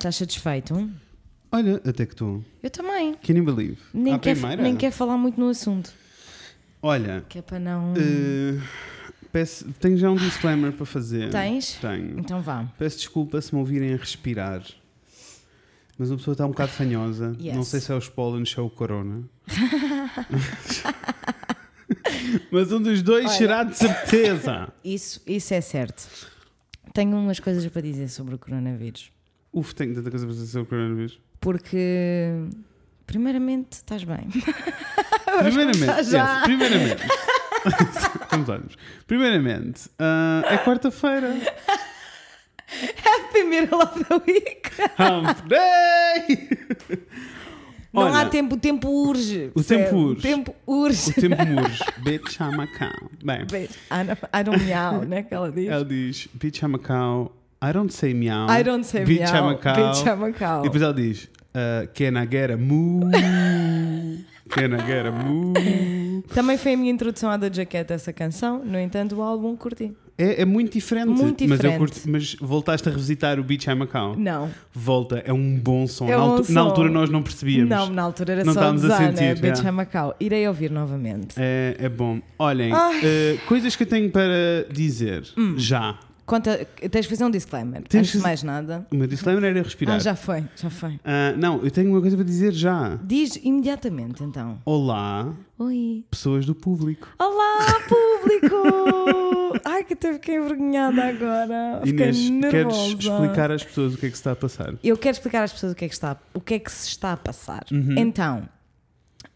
estás satisfeito? Olha, até que estou. Eu também. Can you believe? Nem quer, nem quer falar muito no assunto. Olha, Que é para não. eh, peço, tenho já um disclaimer para fazer. Tens? Tenho. Então vá. Peço desculpa se me ouvirem a respirar. Mas uma pessoa está um bocado fanhosa. Yes. Não sei se é os pólen ou o corona. Mas um dos dois Olha. será de certeza. Isso, isso é certo. Tenho umas coisas para dizer sobre o coronavírus. Uf, tenho tanta coisa para dizer sobre o coronavírus. Porque, primeiramente, estás bem. Primeiramente, yes, primeiramente. Vamos lá. Primeiramente, ah, é quarta-feira. Primeiro love da week. Hump Day! Não Olha, há tempo, o tempo urge. O tempo urge. O tempo urge. O tempo urge. Bitch, I'm a cow. Bem, don't, I don't meow, né? Que ela diz. ela diz, bitch, I'm a cow. I don't say meow. I don't say Bitch, meow. I'm a cow. Bitch, I'm a cow. E depois ela diz, uh, can I get a moo? can I get a moo? Também foi a minha introdução à Doja Cat essa canção. No entanto, o álbum curti. É, é muito diferente. Muito Mas, eu diferente. curto- mas voltaste a revisitar o Bitch, I'm a cow. Não. Volta, é um bom som. É na, um altu- som. na altura nós não percebíamos. Não, na altura era Não só estávamos a sentir, Bitch, já. I'm a cow. Irei ouvir novamente. É, é bom. Olhem, eh, coisas que eu tenho para dizer Hum. já. Conta, tens de fazer um disclaimer. Tens Antes de mais nada. O meu disclaimer era respirar. Ah, já foi, já foi. Ah, não, eu tenho uma coisa para dizer já. Diz imediatamente então. Olá, Oi. pessoas do público. Olá, público! Ai, que até fiquei envergonhada agora. Fiquei Inês, nervosa. queres explicar às pessoas o que é que se está a passar? Eu quero explicar às pessoas o que é que, está, o que, é que se está a passar. Uhum. Então,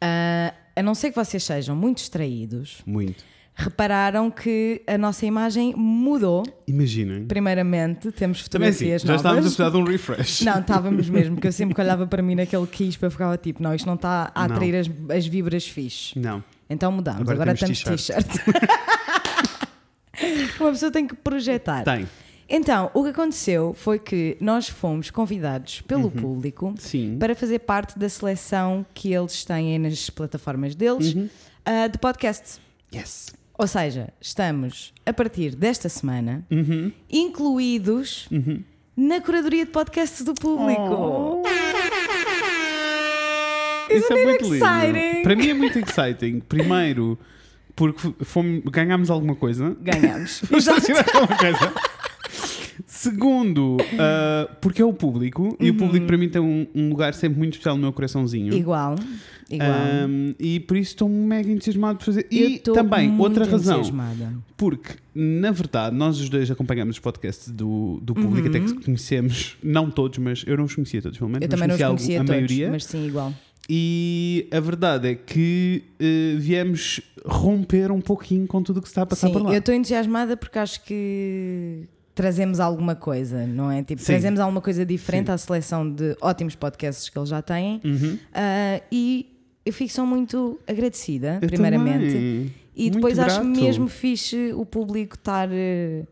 ah, a não ser que vocês sejam muito distraídos, Muito. Repararam que a nossa imagem mudou. Imaginem. Primeiramente, temos Também assim, fotografias já estávamos a precisar de um refresh. Não, estávamos mesmo, porque eu sempre que olhava para mim naquele quispo eu ficava tipo, não, isto não está a Não. atrair as, as vibras fixe. Não. Então mudamos, Agora agora, temos t-shirt. Uma pessoa tem que projetar. Tem. Então, o que aconteceu foi que nós fomos convidados pelo público Sim. para fazer parte da seleção que eles têm nas plataformas deles Uhum. ah, de podcast. Yes. Ou seja, estamos a partir desta semana Uhum. incluídos na curadoria de podcasts do público. Oh. Isso é it muito lindo. exciting? Para mim é muito exciting. Primeiro, porque fomos, ganhámos alguma coisa. Vamos tirar alguma coisa. Segundo, ah, porque é o público e o público para mim tem um, um lugar sempre muito especial no meu coraçãozinho. Igual. Igual. Ahm, e por isso estou mega entusiasmado por fazer. Eu E também, outra razão, porque na verdade nós os dois acompanhamos os podcasts do, do público, até que conhecemos, não todos, mas eu não os conhecia todos, pelo menos, Eu também não os conhecia algum- a todos, maioria. mas sim, igual. E a verdade é que eh, viemos romper um pouquinho com tudo o que se está a passar Sim, por lá. eu estou entusiasmada porque acho que trazemos alguma coisa, não é? Tipo, Sim. trazemos alguma coisa diferente Sim. à seleção de ótimos podcasts que eles já têm. Uhum. Ah, e eu fico só muito agradecida, Eu primeiramente. também. E Muito depois acho grato. mesmo fixe o público estar eh,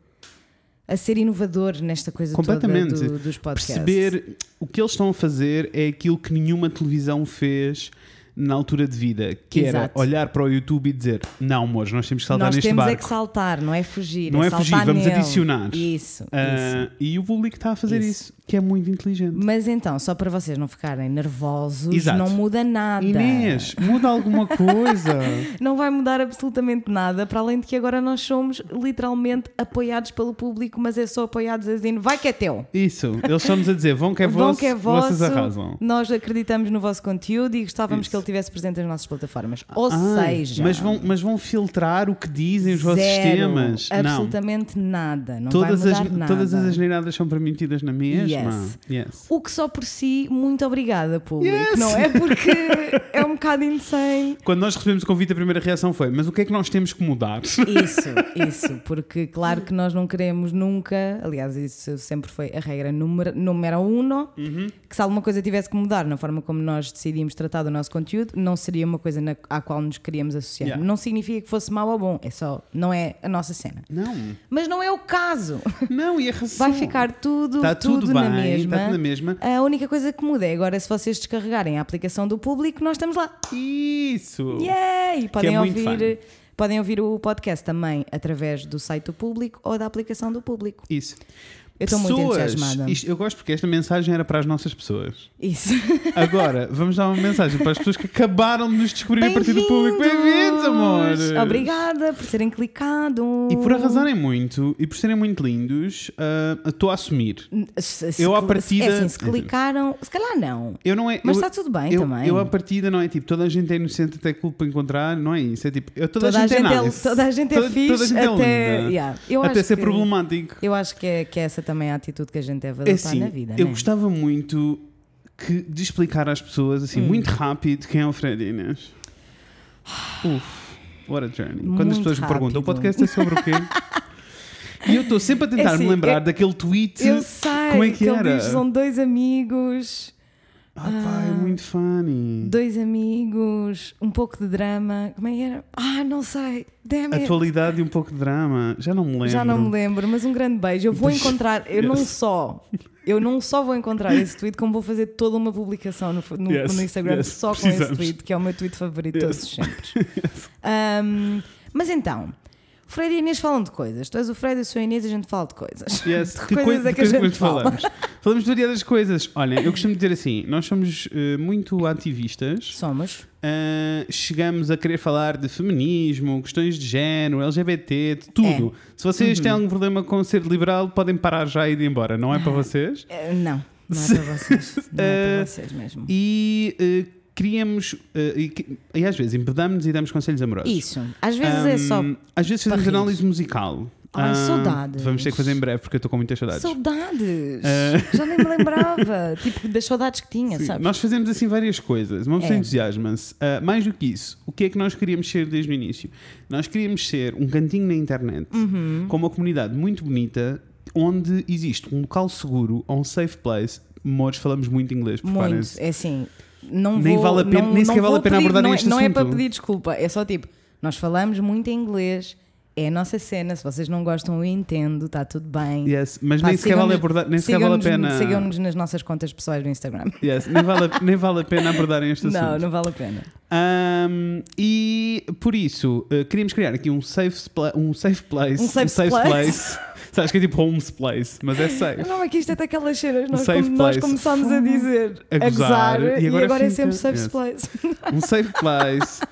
a ser inovador nesta coisa toda Completamente. do- dos podcasts. Perceber o que eles estão a fazer é aquilo que nenhuma televisão fez na altura de vida, que era Exato. olhar para o YouTube e dizer: Não, amores, nós temos que saltar Nós neste temos é barco. que saltar, não é fugir. Não é saltar fugir, vamos nele. adicionar. Isso, Ah, isso. e o público está a fazer Isso. isso, que é muito inteligente. Mas então, só para vocês não ficarem nervosos, Exato. não muda nada. Inês, muda alguma coisa. Não vai mudar absolutamente nada, para além de que agora nós somos literalmente apoiados pelo público, mas é só apoiados a dizer vai que é teu. Isso, eles estão-nos a dizer: Vão que é Vão vosso, que é vocês vosso, arrasam. nós acreditamos no vosso conteúdo e gostávamos Isso. que ele estivesse presente nas nossas plataformas. Ou Ah, seja, mas vão, mas vão filtrar o que dizem os vossos zero, sistemas. Não. absolutamente nada. Não Todas vai as, mudar nada. todas as asneiradas são permitidas na mesma. Yes. Yes. O que só por si, muito obrigada, público. Yes. Não é porque é um bocado insane. Quando nós recebemos o convite, a primeira reação foi: Mas o que é que nós temos que mudar? Isso, isso, porque claro que nós não queremos nunca, aliás, isso sempre foi a regra número, número uno, Uhum. que se alguma coisa tivesse que mudar na forma como nós decidimos tratar do nosso conteúdo, não seria uma coisa na- à qual nos queríamos associar. Yeah. Não significa que fosse mau ou bom, é só, não é a nossa cena. Não, Mas não é o caso. não, e a razão. Vai ficar tudo, Está tudo, tudo, na bem, mesma. está na mesma. A única coisa que muda é agora se vocês descarregarem a aplicação do público, nós estamos lá. Isso! Yay! Podem é ouvir, podem ouvir o podcast também através do site do público ou da aplicação do público. Isso. Eu estou muito entusiasmada. isto- eu gosto porque esta mensagem era para as nossas pessoas. Isso. Agora, vamos dar uma mensagem para as pessoas que acabaram de nos descobrir a partir do público. Bem-vindos, amores! Obrigada por terem clicado. E por arrasarem muito e por serem muito lindos, ah, estou a assumir. Se, se, Eu, à partida- É assim, se clicaram, se calhar não. Eu não é. Mas eu, está tudo bem eu, também. eu, à partida, não é tipo, toda a gente é inocente até culpa para encontrar, não é isso. É tipo, eu, toda, toda, a gente é é, nice. toda a gente é Toda- fixe toda a gente é até, linda. yeah. até ser que, problemático. Eu acho que é, que essa também é a atitude que a gente deve É adotar assim, na vida. eu né? gostava muito que, de explicar às pessoas, assim, Hum. muito rápido, quem é o Fred Inês. Uf, what a journey. Quando as Muito pessoas me perguntam, o rápido. podcast é sobre o quê? E eu estou sempre a tentar É assim, me lembrar eu- daquele tweet. Eu sei Como é que ele era? diz, são dois amigos, Ah, pá, é muito funny. dois amigos, um pouco de drama. Como é que era? Ah, não sei. Damn it. Atualidade e um pouco de drama. Já não me lembro. Já não me lembro, mas um grande beijo. Eu vou encontrar, eu não Yes. só, eu não só vou encontrar esse tweet, como vou fazer toda uma publicação no, no- Yes, no Instagram yes, só com precisamos. esse tweet, que é o meu tweet favorito de Yes. todos os sempre. Um, mas então, o Fred e a Inês falam de coisas. Tu és o Fred e eu sou a Inês e a gente fala de coisas. Yes. De coisas coisa é que a gente fala. falamos? Falamos do dia das coisas. Olha, eu costumo dizer assim: nós somos eh, muito ativistas. Somos. Uh, chegamos a querer falar de feminismo, questões de género, LGBT, de tudo. Se vocês Uhum. têm algum problema com ser liberal, podem parar já e ir embora. Não é para vocês? Eh, não, não é para vocês. Não é para vocês mesmo. E uh, queríamos. uh, e, que- e às vezes empedamos e damos conselhos amorosos. Isso. Às vezes é só. Um, Às vezes fazemos rir. análise musical. Ai, Ah, saudades. Vamos ter que fazer em breve porque eu estou com muitas saudades. Saudades! Eh, Já nem me lembrava. tipo, das saudades que tinha, Sim, sabes? Nós fazemos assim várias coisas. Uma pessoa É. entusiasma-se. Ah, mais do que isso, o que é que nós queríamos ser desde o início? Nós queríamos ser um cantinho na internet Uhum. com uma comunidade muito bonita onde existe um local seguro ou um safe place. Mores, falamos muito inglês, Muito. preparem-se. É assim, não Nem vou, vale a pena- não, nem sequer não vale a pena pedir, abordarem não é, este Não é para assunto. pedir desculpa, é só tipo, nós falamos muito inglês, é a nossa cena. Se vocês não gostam, eu entendo, está tudo bem. Yes, mas Pá, nem sequer vale, abordar, nem sequer vale a pena. Sigam-nos nas nossas contas pessoais do Instagram. Yes, nem, vale a, nem vale a pena abordarem este assunto. Não, não vale a pena. Um, e por isso, uh, queríamos criar aqui um safe, um safe place. Um safe place. Sabes que é tipo homes place, mas é safe. Não, é que isto é daquelas cenas, nós, safe como- nós começámos a dizer, A a gozar, gozar, e e agora agora, é sempre safe Yes. place. Um safe place.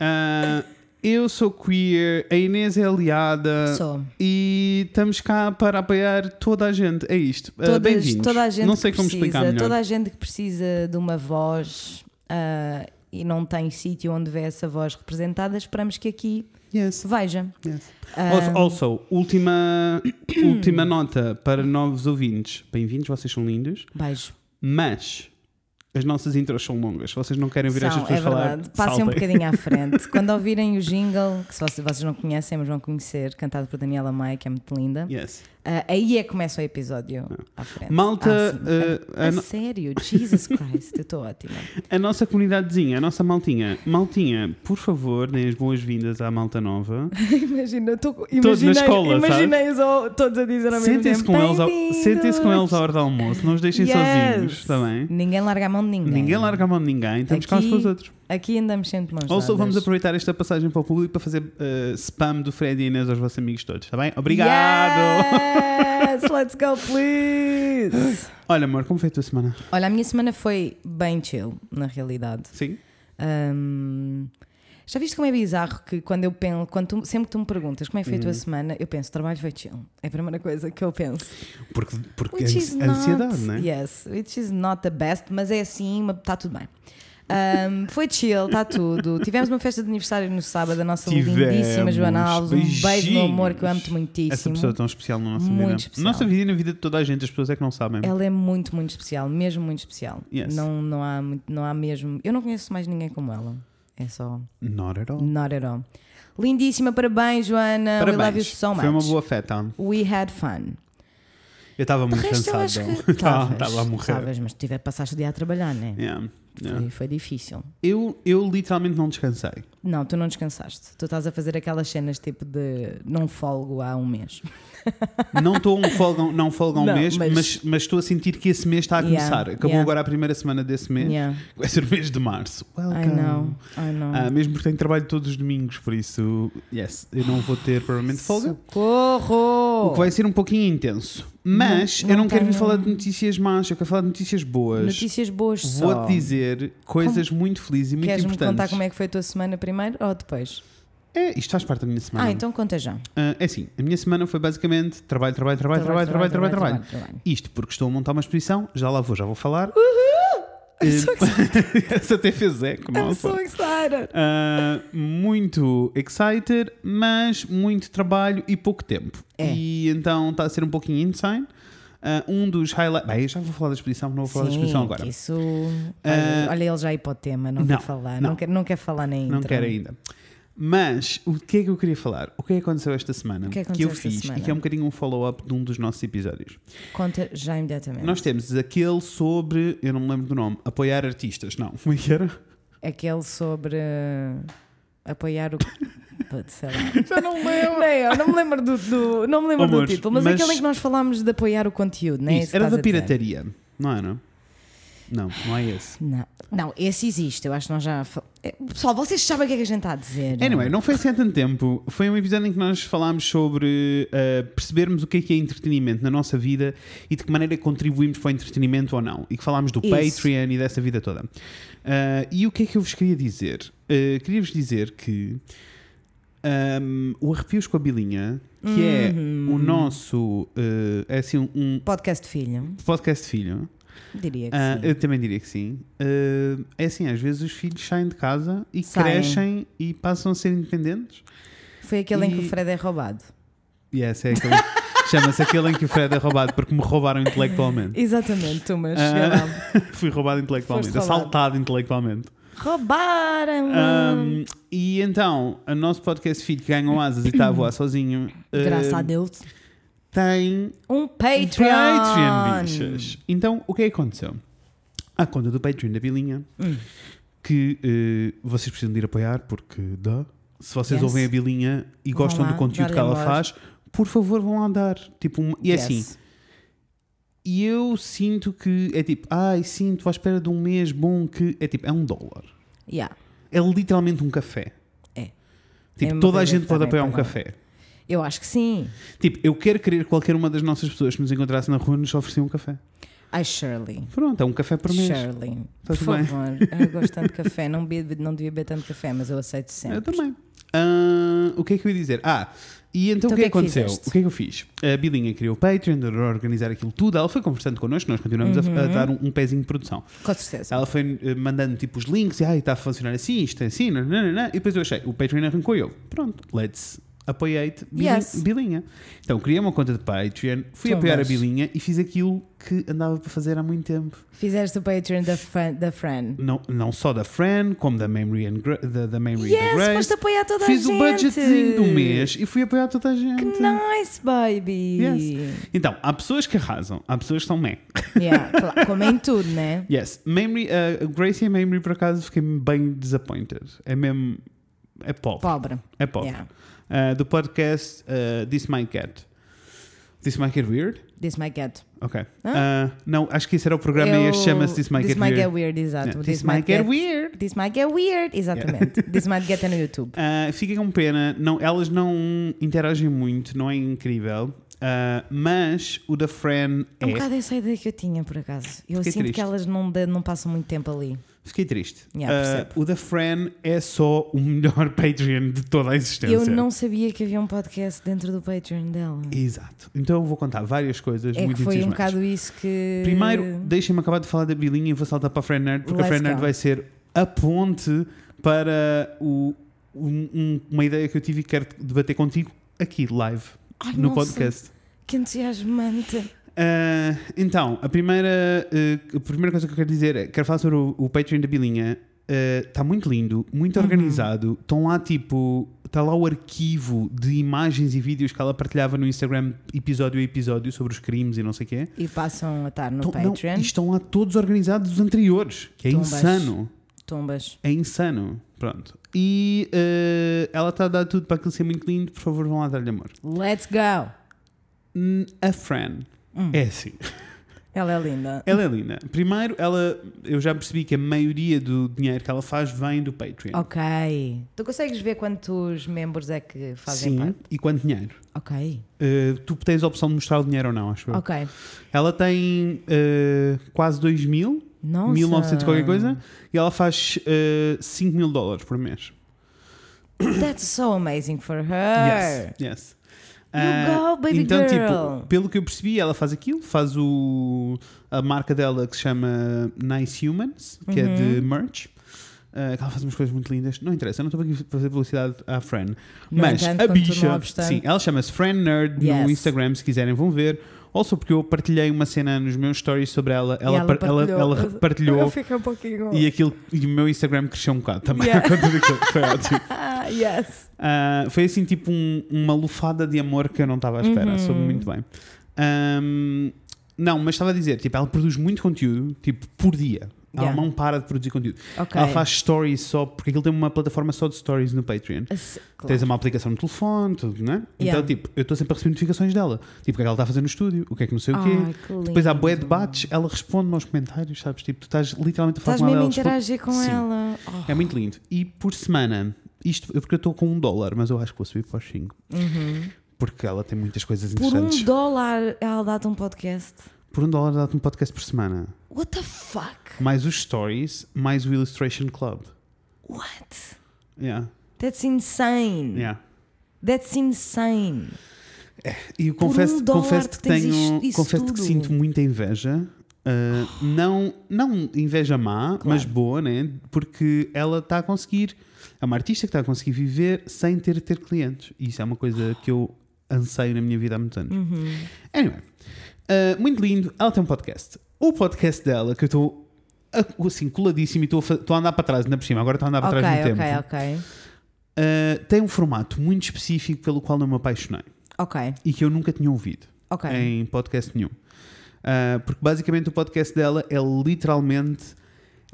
Uh, eu sou queer, a Inês é aliada Só. e estamos cá para apoiar toda a gente. É isto. Uh, Todas- Bem-vindos. toda a gente Não sei como precisa, explicar melhor. Toda a gente que precisa de uma voz ah, e não tem sítio onde vê essa voz representada, esperamos que aqui Yes, veja. yes. Also, also, última, última nota para novos ouvintes. Bem-vindos, vocês são lindos. beijo. Mas as nossas intros são longas. Se vocês não querem ouvir estas São, é pessoas falar, verdade. Passem um bocadinho à frente. Quando ouvirem o jingle, que se vocês, vocês não conhecem, mas vão conhecer, cantado por Daniela Maia, que é muito linda, Yes. Ah, aí é que começa o episódio à frente. Malta, Ah, uh, a, a a no- sério, Jesus Christ, eu estou ótima. A nossa comunidadezinha, a nossa maltinha. Maltinha, por favor, deem as boas-vindas à malta nova. Imagina, eu tô, Todos imaginei, na escola, imaginei só todos a dizer ao mesmo Sentem-se tempo. com, eles sentem-se com eles à hora do almoço, não os deixem Yes. sozinhos, também. Ninguém larga a mão de ninguém. Ninguém larga a mão de ninguém, estamos cá uns Aqui- para os outros. Aqui andamos sempre mãos Ou só vamos aproveitar esta passagem para o público para fazer uh, spam do Fred e Inês aos vossos amigos todos, está bem? Obrigado! Yes, let's go, please! Olha, amor, como foi a tua semana? Olha, a minha semana foi bem chill, na realidade. Sim? Ahm, já viste como é bizarro que quando eu penso, quando tu- sempre que tu me perguntas como é que foi a tua Uhum. semana, eu penso, trabalho foi chill. É a primeira coisa que eu penso. Porque, porque Which is ansi- not, ansiedade, não é? Yes, which is not the best, mas é assim, está tudo bem. Ahm, foi chill, está tudo. Tivemos uma festa de aniversário no sábado, a nossa Tivemos. lindíssima Joana Alves. Um beijo, meu amor, que eu amo-te muitíssimo. Essa pessoa é tão especial na nossa Muito vida. especial. Nossa vida e na vida de toda a gente, as pessoas é que não sabem. Ela é muito, muito especial, mesmo muito especial. Yes. Não, não, há, não há mesmo. Eu não conheço mais ninguém como ela. É só. Not at all. Not at all. Lindíssima, parabéns, Joana. We love you Parabéns. so much. Foi uma boa festa. We had fun. Eu estava muito resto, cansado. que. Estava a morrer. estavas, mas tive, passaste o dia a trabalhar, né? Yeah, yeah. Foi, foi difícil. Eu, eu literalmente não descansei. Não, tu não descansaste. Tu estás a fazer aquelas cenas tipo de não folgo há um mês. Não estou um folga, não folga um Não, mês, mas- mas... Estou a sentir que esse mês está a Yeah, começar. Acabou yeah. agora a primeira semana desse mês. Yeah. Vai ser o mês de março. Welcome. I know, I know. Ah, mesmo porque tenho trabalho todos os domingos, por isso, yes, eu não vou ter provavelmente folga. O Socorro! que vai ser um pouquinho intenso. Mas Não- eu não quero vir falar de notícias más, eu quero falar de notícias boas. Notícias boas só. Vou-te dizer coisas muito felizes e muito Queres-me importantes. contar como é que foi a tua semana primeiro ou depois? É, isto faz parte da minha semana. Ah, então conta já. Ah, é assim, a minha semana foi basicamente trabalho, trabalho, trabalho, trabalho, trabalho, trabalho, trabalho. trabalho. Isto porque estou a montar uma exposição, já lá vou, já vou falar. Eh, so excited. Essa até fez eco, I'm so excited. Ah, muito excited, mas muito trabalho e pouco tempo. É. E então está a ser um pouquinho insane. Ah, um dos highlights. Bem, eu já vou falar da exposição, não vou falar da exposição Sim, agora. Isso. Ah, olha, ele já aí para o tema, não, não, quer falar. não. Não, quer, não quer falar nem Não quero ainda. Mas o que é que eu queria falar? O que é que aconteceu esta semana? O que é que eu aconteceu esta fiz semana? e que é um bocadinho um follow-up de um dos nossos episódios. Conta já imediatamente. Nós temos aquele sobre, eu não me lembro do nome, apoiar artistas. Não, como é que era? Aquele sobre uh, apoiar o. Putz, sei lá. Já não lembro. Nem eu, não me lembro do, do- não me lembro Amores, do título, mas, mas- aquele em que nós falámos de apoiar o conteúdo, não é? Isso, que era da pirataria, não era? Não, não é esse. Não, não, esse existe, eu acho que nós já. fal- É, Pessoal, vocês sabem o que é que a gente está a dizer. Anyway, não foi assim há tanto tempo. Foi um episódio em que nós falámos sobre uh, percebermos o que é que é entretenimento na nossa vida e de que maneira contribuímos para o entretenimento ou não. E que falámos do Isso. Patreon e dessa vida toda. Uh, e o que é que eu vos queria dizer? Uh, Queria-vos dizer que um, o Arrepios com a Bilinha, que é Uhum. o nosso. uh, é assim, um Podcast filho, podcast filho. Diria que Ah, sim. eu também diria que sim. Ah, é assim, às vezes os filhos saem de casa e Saem. crescem e passam a ser independentes. Foi aquele em que e- o Fred é roubado. E esse é aquele. Chama-se aquele em que o Fred é roubado porque me roubaram intelectualmente. Exatamente, tu, mas. Ah. Fui roubado intelectualmente, Foste roubado. assaltado intelectualmente. Roubaram! Ahm, e então, o nosso podcast filho ganhou asas e está a voar sozinho Graças a Deus. Tem Um Patreon! Patreon, bichas. Então, o que é que aconteceu? A conta do Patreon da Bilinha, Hum. que eh, vocês precisam de ir apoiar, porque dá. Se vocês Yes. ouvem a Bilinha e Vão gostam lá, do conteúdo que ela amor. faz, por favor, vão lá dar. Tipo, e é Yes. assim. E eu sinto que é tipo, ai, sinto à espera de um mês bom que é tipo, é um dólar. Yeah. É literalmente um café. É. Tipo, É toda a gente pode também apoiar um café. Eu acho que sim. Tipo, eu quero querer que qualquer uma das nossas pessoas que nos encontrasse na rua nos oferecia um café. Ai, Shirley. Pronto, é um café por mês. Shirley. Tá Por bem. favor. Eu gosto tanto de café. Não, bebo, não devia beber tanto café, mas eu aceito sempre. Eu também. Ah, o que é que eu ia dizer? Ah, e então, Então o que é que é que aconteceu? fizeste? o que é que eu fiz? A Bilinha criou o Patreon, de organizar aquilo tudo. Ela foi conversando connosco, nós continuamos a- Uhum. a, dar um, um pezinho de produção. Com certeza. Ela foi eh, mandando tipo os links e ah, está a funcionar assim, isto é assim, nananana, e depois eu achei, o Patreon arrancou eu. Pronto, let's apoiate Bilinha. Yes. Bilinha. Então criei uma conta de Patreon, fui apoiar a Bilinha e fiz aquilo que andava para fazer há muito tempo. Fizeste o Patreon da, Fran, da Fran. Não, não só da Fran, como da Memory and Gra da, da Memory Yes, Grace. foste apoiar toda Fiz a gente. o budgetzinho do mês e fui apoiar toda a gente. Que nice, baby. Yes. Então, há pessoas que arrasam, há pessoas que são meh. Yeah, claro, como em tudo, né? Yes, Memory, uh, Gracie e a Memory por acaso fiquei bem disappointed. É mesmo. É pobre. Pobre. É pobre. Yeah. Uh, do podcast uh, This Might Get. This Might Get Weird? This might get. Ok. Hã? Uh, não, acho que esse era o programa e Eu- este chama-se This Might This Get might Weird. get weird, exato. Yeah, This, Might Get, Weird. This might get weird, exatamente. This might get é no YouTube. Uh, fiquei com pena, não, elas não interagem muito, não é incrível. Uh, mas o da Fran É um é. bocado essa ideia que eu tinha, por acaso. Eu Fiquei sinto triste. que elas não, não passam muito tempo ali. Fiquei triste. Yeah, Uh, o da Fran é só o melhor Patreon de toda a existência. Eu não sabia que havia um podcast dentro do Patreon dela. Exato. Então eu vou contar várias coisas É muito que foi um bocado isso que. Primeiro, deixem-me acabar de falar da Bilinha e vou saltar para a Fran Nerd, porque a Let's Fran Nerd go. vai ser a ponte para o, um- uma ideia que eu tive e quero debater contigo aqui, live, Ai, no nossa, podcast. Que entusiasmante. Ah, então, a primeira, ah, a primeira coisa que eu quero dizer é: quero falar sobre o, o Patreon da Bilinha. Está muito lindo, muito Uhum. organizado. Estão lá, tipo, está lá o arquivo de imagens e vídeos que ela partilhava no Instagram, episódio a episódio, sobre os crimes e não sei o quê. E passam a estar no não, Patreon. e estão lá todos organizados os anteriores, que é Tumbas. insano. Tumbas. É insano. Pronto. E ah, ela está a dar tudo para aquilo ser muito lindo. Por favor, vão lá dar-lhe amor. Let's go. Hum, A Fran Hum. é assim. Ela é linda. Ela é linda. Primeiro, ela, eu já percebi que a maioria do dinheiro que ela faz vem do Patreon. Ok. Tu consegues ver quantos membros é que fazem Sim, parte? e quanto dinheiro? Ok. Uh, tu tens a opção de mostrar o dinheiro ou não, acho eu. Ok. Ela tem uh, quase 2 mil, Nossa. 1900 e qualquer coisa, e ela faz uh, 5 mil dólares por mês. That's so amazing for her. Yes, yes. You Ah, go, baby então, girl. tipo, pelo que eu percebi, ela faz aquilo, faz o, a marca dela que se chama Nice Humans, que é de Uhum. merch. Que ela faz umas coisas muito lindas. Não interessa, eu não estou aqui a fazer publicidade à Fran. Mas entanto, a bicha, sim, ela chama-se Fran Nerd Yes. no Instagram, se quiserem vão ver. Also, porque eu partilhei uma cena nos meus stories sobre ela. Ela, ela par- ela, partilhou. ela partilhou Eu fiquei um pouquinho. e, aquilo, e o meu Instagram cresceu um bocado também. Yeah. Foi ótimo. Yes. Ah, foi assim tipo um- uma lufada de amor que eu não estava à espera, Uhum. soube muito bem. Ahm, não, mas estava a dizer, tipo, ela produz muito conteúdo, tipo, por dia. Ela Yeah. não para de produzir conteúdo. Ok. Ela faz stories só, porque aquilo tem uma plataforma só de stories no Patreon. Claro. Tens uma aplicação no telefone, tudo, né? Então, Yeah. tipo, eu estou sempre a receber notificações dela. Tipo, o que é que ela está a fazer no estúdio, o que é que não sei o quê. Ai, que Depois há lindo. bué debates, ela responde-me aos comentários, sabes? Tipo, tu estás literalmente a falar Estás com ela. mesmo a ela responde- interagir com Sim. ela. Oh. É muito lindo. E por semana, isto porque eu estou com um dólar, mas eu acho que vou subir para os 5. Uhum. Porque ela tem muitas coisas Por interessantes. um dólar ela dá-te um podcast. Por um dólar dá-te um podcast por semana. What the fuck? Mais os stories, mais o Illustration Club. What? Yeah, That's insane. yeah. That's insane. E eu Por um confesso, confesso que tenho, isto- confesso que tudo. sinto muita inveja. Uh, não, não inveja má, mas boa, né? Porque ela está a conseguir, é uma artista que está a conseguir viver sem ter ter clientes. E isso é uma coisa que eu anseio na minha vida há muitos anos. Uhum. Anyway, uh, muito lindo. Ela tem um podcast. O podcast dela, que eu estou assim coladíssimo e estou a, andar para trás, ainda por cima, agora estou a andar para Ok, trás no ok, tempo. ok. Uh, tem um formato muito específico pelo qual eu me apaixonei Ok, e que eu nunca tinha ouvido ok. em podcast nenhum. Uh, porque basicamente o podcast dela é literalmente.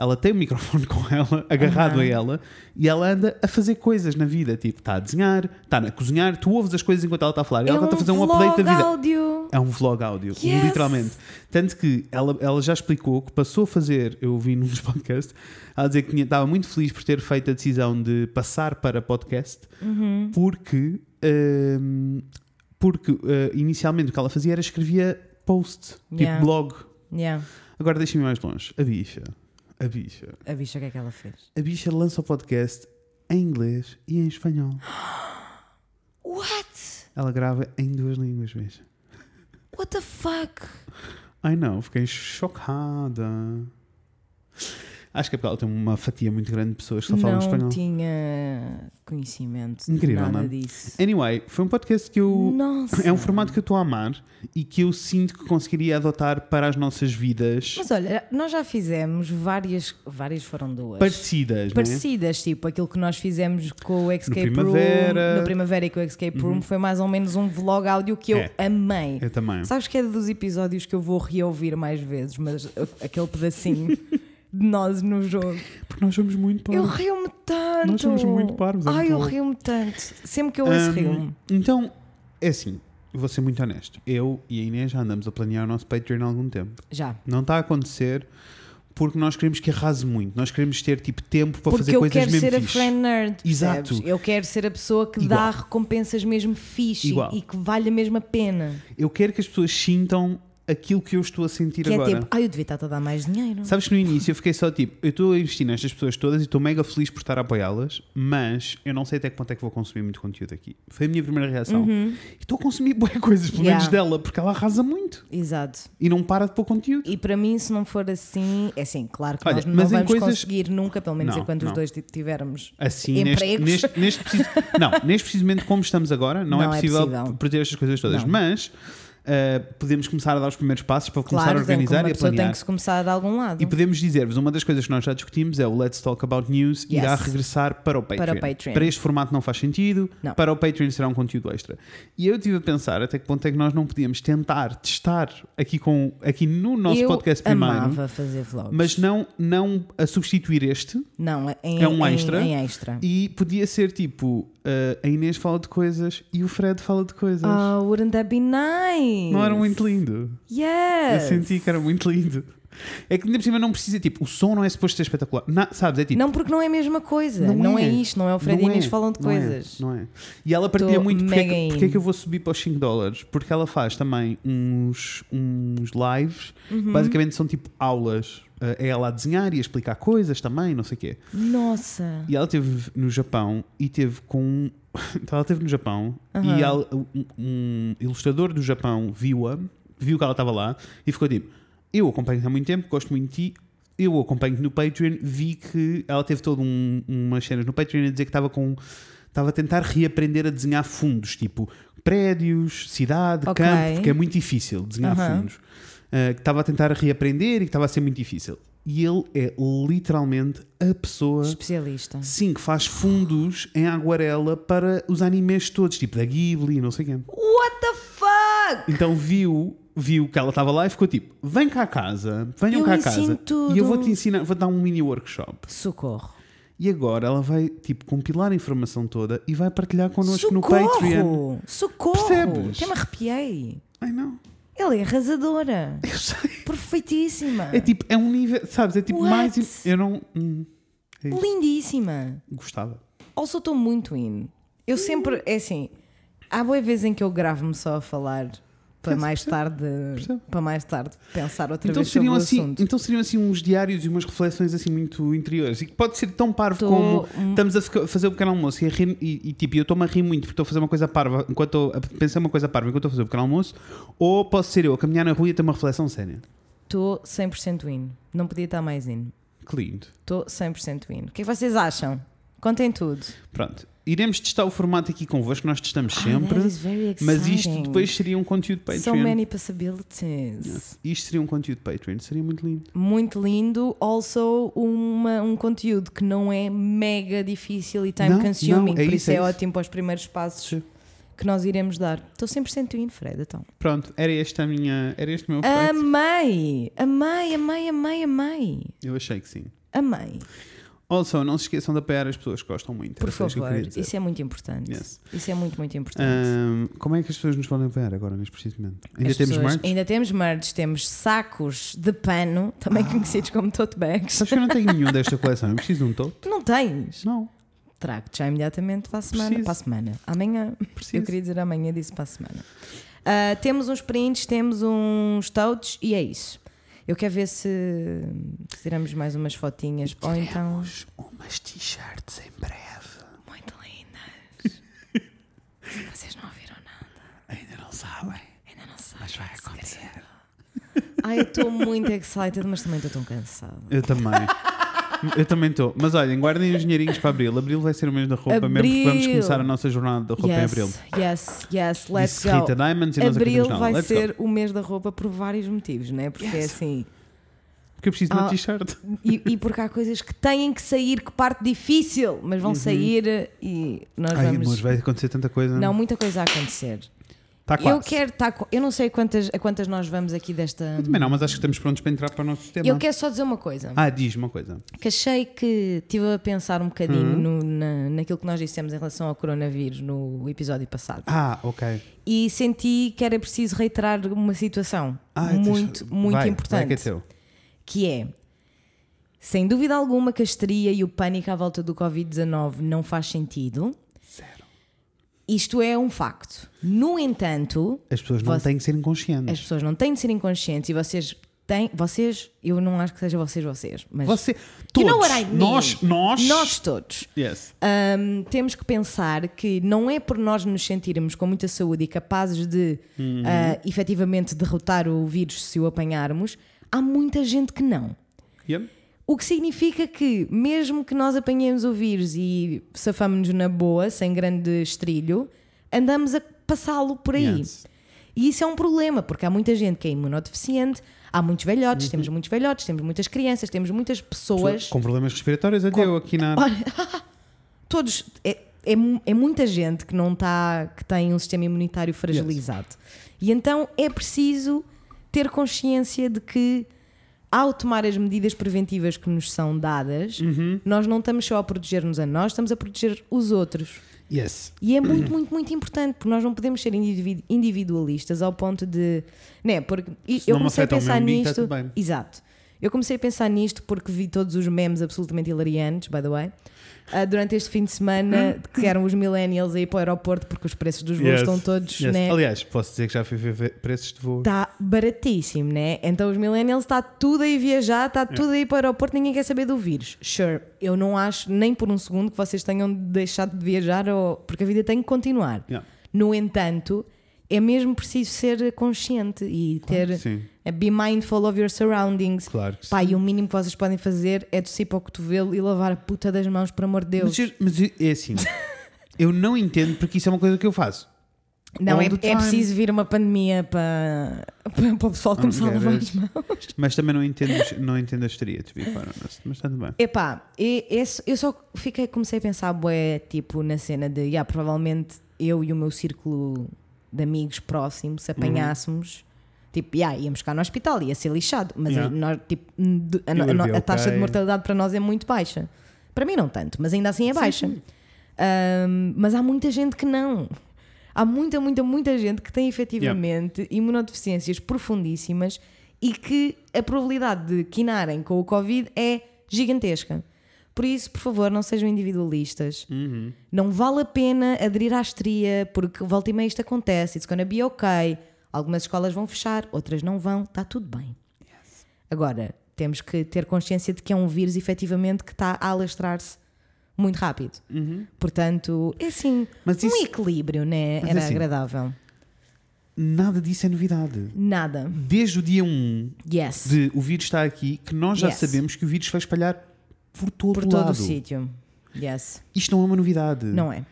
Ela tem o microfone com ela, agarrado Aham. a ela, e ela anda a fazer coisas na vida. Tipo, está a desenhar, está a cozinhar, tu ouves as coisas enquanto ela está a falar. E é ela está a fazer um update da vida. áudio. É um vlog áudio, Yes! literalmente. Tanto que ela, ela já explicou que passou a fazer, eu vi num dos podcasts, ela dizer que tinha- estava muito feliz por ter feito a decisão de passar para podcast, Uhum. porque, hum, porque eh, inicialmente o que ela fazia era escrevia post, tipo Yeah. blog. Yeah. Agora deixa-me mais longe. A bicha, a bicha, A bicha, o que é que ela fez? a bicha lança o podcast em inglês e em espanhol. What? Ela grava em duas línguas, bicha. What the fuck? Ai não, fiquei chocada. Acho que é porque ela tem uma fatia muito grande de pessoas que só falam não espanhol. tinha conhecimento de Incrível, nada não é? disso. Anyway, foi um podcast que eu. Nossa. É um formato que eu estou a amar e que eu sinto que conseguiria adotar para as nossas vidas Mas olha, nós já fizemos várias, várias foram duas. parecidas, não é? Parecidas, tipo aquilo que nós fizemos com o Escape. Room, no Primavera e com o Escape Room, Uhum. foi mais ou menos um vlog áudio que eu É. amei. Eu também. Sabes que é dos episódios que eu vou reouvir mais vezes, mas aquele pedacinho de nós no jogo. Porque nós somos muito Eu parvos. rio-me tanto. Nós somos muito parvos, é Ai, muito eu rio-me tanto. Sempre que eu ouço, Hum, rio-me. Então, é assim, vou ser muito honesto. Eu e a Inês já andamos a planear o nosso Patreon há algum tempo. Já. Não está a acontecer porque nós queremos que arrase muito. Nós queremos ter tipo tempo para Porque fazer eu coisas quero mesmo ser a fixe. friend nerd. Exato. percebes? Eu quero ser a pessoa que Igual. dá recompensas mesmo fixe Igual. e que vale a mesma pena. Eu quero que as pessoas sintam aquilo que eu estou a sentir Que agora. é tipo, ai, eu devia estar a dar mais dinheiro. Sabes que no início eu fiquei só tipo, eu estou a investir nestas pessoas todas e estou mega feliz por estar a apoiá-las, mas eu não sei até que ponto é que vou consumir muito conteúdo aqui. Foi a minha primeira reação. Uhum. E estou a consumir boas coisas, pelo menos Yeah. dela, porque ela arrasa muito Exato. e não para de pôr conteúdo. E para mim, se não for assim, é assim, claro que Olha, nós não vamos coisas- conseguir nunca, pelo menos Não, enquanto não. os dois tivermos. Assim, neste, Empregos. neste, neste preciso, não, neste precisamente como estamos agora, não, Não é, é possível possível. proteger estas coisas todas, mas uh, podemos começar a dar os primeiros passos para começar Claro, a organizar e a pessoa tem planear. que se começar de algum lado. E podemos dizer-vos, uma das coisas que nós já discutimos é o Let's Talk About News Yes. irá regressar para o Patreon. Para o Patreon. Para este formato não faz sentido, Não. para o Patreon será um conteúdo extra. E eu estive a pensar até que ponto é que nós não podíamos tentar testar aqui, com, aqui no nosso eu podcast primeiro, amava fazer vlogs. mas não, não a substituir este Não, em, É um em- extra? Em, extra. e podia ser tipo uh, a Inês fala de coisas e o Fred fala de coisas. Oh, wouldn't that be nice? Não era muito lindo? Yes. Eu senti que era muito lindo. É que ainda por cima não precisa, tipo, o som não é suposto ser espetacular. Na, sabes? É tipo. Não, porque não é a mesma coisa. Não, Não é. é. isto, não é o Fred e não Inês é, falam de não é, coisas. não é. E ela partilha Tô muito porque é, que, porque é que eu vou subir para os 5 dólares. Porque ela faz também uns, uns lives, Uhum. basicamente são tipo aulas. Uh, É ela a desenhar e a explicar coisas também, não sei o quê. Nossa. E ela esteve no Japão e teve com. Então ela esteve no Japão Aham. e ela- um, um ilustrador do Japão viu-a, viu que ela estava lá e ficou tipo: Eu acompanho-te há muito tempo, gosto muito de ti. Eu acompanho-te no Patreon, vi que ela teve todo um, umas cenas no Patreon a dizer que estava com. Estava a tentar reaprender a desenhar fundos, tipo prédios, cidade, Ok. campo, porque é muito difícil desenhar Aham. fundos. Uh, que estava a tentar reaprender e que estava a ser muito difícil. E ele é literalmente a pessoa Especialista. Sim, que faz fundos em aguarela para os animes todos, tipo da Ghibli e não sei quem. What the fuck? Então viu, viu que ela estava lá e ficou tipo: vem cá a casa, venham Eu cá a casa. tudo. E eu vou-te ensinar, vou dar um mini workshop. Socorro. E agora ela vai tipo compilar a informação toda e vai partilhar connosco no Socorro! Patreon. Socorro! Percebes? Até me arrepiei. Ai não, Ela é arrasadora. eu sei. Perfeitíssima. É tipo, é um nível, sabes? É tipo What? mais. Eu não. hum, é. Lindíssima. gostava. Also, estou muito in. Eu sempre, é assim, há boas vezes em que eu gravo-me só a falar para mais tarde, para mais tarde pensar outra Então vez sobre seriam, o assim, assunto. então seriam assim uns diários e umas reflexões assim muito interiores. E que pode ser tão parvo Tô- como estamos a fazer o pequeno almoço e, rir- e- e, tipo, eu estou-me a rir muito porque estou a fazer uma coisa parva enquanto a pensar uma coisa parva enquanto estou a fazer o pequeno almoço, ou posso ser eu a caminhar na rua e ter uma reflexão séria. Estou 100% in. Não podia estar mais in. Que lindo. Estou 100% in. O que é que vocês acham? Contem tudo. Pronto. Iremos testar o formato aqui convosco, nós testamos Ah, sempre. very mas isto depois seria um conteúdo Patreon. So many possibilities. Yes. Isto seria um conteúdo Patreon, seria muito lindo. Muito lindo. Also, uma, um conteúdo que não é mega difícil e time Não, consuming. não, é por isso, é é, isso. ótimo para os primeiros passos Sim. que nós iremos dar. Estou 100% in, Fred. Então. Pronto, era este, a minha, era este o meu feito. Amei! Amei, amei, amei, amei. Eu achei que sim. Amei. Also, não se esqueçam de apoiar as pessoas que gostam muito. Por favor. dizer. Isso é muito importante. Yes. Isso é muito, muito importante. Ahm, como é que as pessoas nos podem apoiar agora, neste preciso momento? Ainda As temos pessoas- merch? Ainda temos merch, temos sacos de pano, também conhecidos como tote bags. Sabes que eu não tenho nenhum desta coleção. Eu preciso de um tote? Não tens? Não, Trago-te já imediatamente para a semana. Preciso. Para a semana. Amanhã. preciso. Eu queria dizer amanhã, disse para a semana. Ah, temos uns prints, temos uns totes e é isso. Eu quero ver se, se tiramos mais umas fotinhas. Ou então. Temos umas t-shirts em breve. Muito lindas. Vocês não ouviram nada. Ainda não sabem, Ainda não sabem. mas vai é acontecer. Ai, eu estou muito excited, mas também estou tão cansada. Eu também. Eu também estou. Mas olhem, guardem os dinheirinhos para abril. Abril vai ser o mês da roupa, mesmo porque vamos Abril. começar a nossa jornada da roupa em abril. Yes, yes, yes, let's Disse go. Rita Diamonds e Abril vai Let's ser go. o mês da roupa por vários motivos, né? Porque é Yes. assim. Porque eu preciso de uma Ah, t-shirt. E, e porque há coisas que têm que sair, que parte difícil, mas vão sair e nós Uhum. Ai, vamos. amor, vai acontecer tanta coisa. Não, muita coisa a acontecer. Está quase. Eu quero co- Eu não sei quantas, a quantas nós vamos aqui desta. Eu também não, mas acho que estamos prontos para entrar para o nosso sistema. Eu quero só dizer uma coisa. Ah, diz uma coisa. Que achei que estive a pensar um bocadinho Uhum. no- na, naquilo que nós dissemos em relação ao coronavírus no episódio passado. Ah, ok. E senti que era preciso reiterar uma situação Ah, muito, tens- muito vai, importante. Vai que é teu. que é, sem dúvida alguma, que a histeria e o pânico à volta do Covid-19 não faz sentido. Isto é um facto. No entanto, As pessoas não Você- têm que ser inconscientes. as pessoas não têm de ser inconscientes e vocês têm. Vocês, eu não acho que seja vocês, vocês, mas. Você, You todos, know what I mean? nós, nós, Nós todos. Yes. Hum, temos que pensar que não é por nós nos sentirmos com muita saúde e capazes de Uhum. ah, efetivamente derrotar o vírus se o apanharmos, há muita gente que não. Yep. O que significa que, mesmo que nós apanhemos o vírus e safamos-nos na boa, sem grande estrilho, andamos a passá-lo por aí. Yes. E isso é um problema, porque há muita gente que é imunodeficiente, há muitos velhotes, Uhum. temos muitos velhotes, temos muitas crianças, temos muitas pessoas. Com problemas respiratórios, até eu aqui na. Olha, todos. É, é, é muita gente que não está, que tem um sistema imunitário fragilizado. E então é preciso ter consciência de que ao tomar as medidas preventivas que nos são dadas, Uhum. nós não estamos só a proteger-nos a nós, estamos a proteger os outros. Yes. E é muito, muito, muito importante, porque nós não podemos ser individu- individualistas ao ponto de. Né, porque Se eu comecei a pensar ambiente, nisto. Exato. Eu comecei a pensar nisto porque vi todos os memes absolutamente hilariantes, by the way, ah, durante este fim de semana, que eram os millennials a ir para o aeroporto porque os preços dos voos Yes. estão todos, Yes. né? Aliás, posso dizer que já fui ver preços de voo. Está baratíssimo, né? Então os millennials está tudo aí viajar, está tudo aí para o aeroporto, ninguém quer saber do vírus. Sure, eu não acho nem por um segundo que vocês tenham deixado de viajar, ou... porque a vida tem que continuar. Yeah. No entanto, é mesmo preciso ser consciente e ter. Sim, é Be mindful of your surroundings. claro que sim. Pá, e o mínimo que vocês podem fazer é tossir para o cotovelo e lavar a puta das mãos, por amor de Deus. Mas, mas é assim, eu não entendo porque isso é uma coisa que eu faço. não, é, é preciso vir uma pandemia para, para, para o pessoal começar a lavar as mãos. Mas também não entendo, não entendo a histeria, to be honest. Mas está tudo bem. Epá, e- esse- eu só fiquei, comecei a pensar, bué, tipo, na cena de, yeah, provavelmente eu e o meu círculo de amigos próximos, se apanhássemos, tipo, yeah, íamos ficar no hospital, ia ser lixado, mas Yeah. a, nós, tipo, a, a- ia a taxa de mortalidade para nós é muito baixa. Para mim não tanto, mas ainda assim é baixa. Ahm, mas há muita gente que não. Há muita, muita, muita gente que tem efetivamente imunodeficiências profundíssimas e que a probabilidade de quinarem com o Covid é gigantesca. Por isso, por favor, não sejam individualistas. Uhum. Não vale a pena aderir à histeria, porque volta e meia isto acontece, it's gonna be ok. Algumas escolas vão fechar, outras não vão, está tudo bem. Agora, temos que ter consciência de que é um vírus efetivamente que está a alastrar-se muito rápido. Portanto, é assim, Mas um isso- equilíbrio, né? Mas Era assim- agradável. Nada disso é novidade. Nada. Desde o dia 1 Yes. de o vírus está aqui, que nós já Yes. sabemos que o vírus vai espalhar por todo Por o todo lado. o sítio. Yes. Isto não é uma novidade. Não é.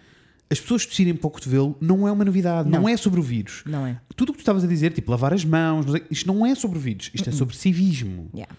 As pessoas tossirem para o cotovelo não é uma novidade. Não, Não. é sobre o vírus. Não é. Tudo o que tu estavas a dizer, tipo lavar as mãos, sei- isto não é sobre o vírus. Isto é sobre civismo. Yeah.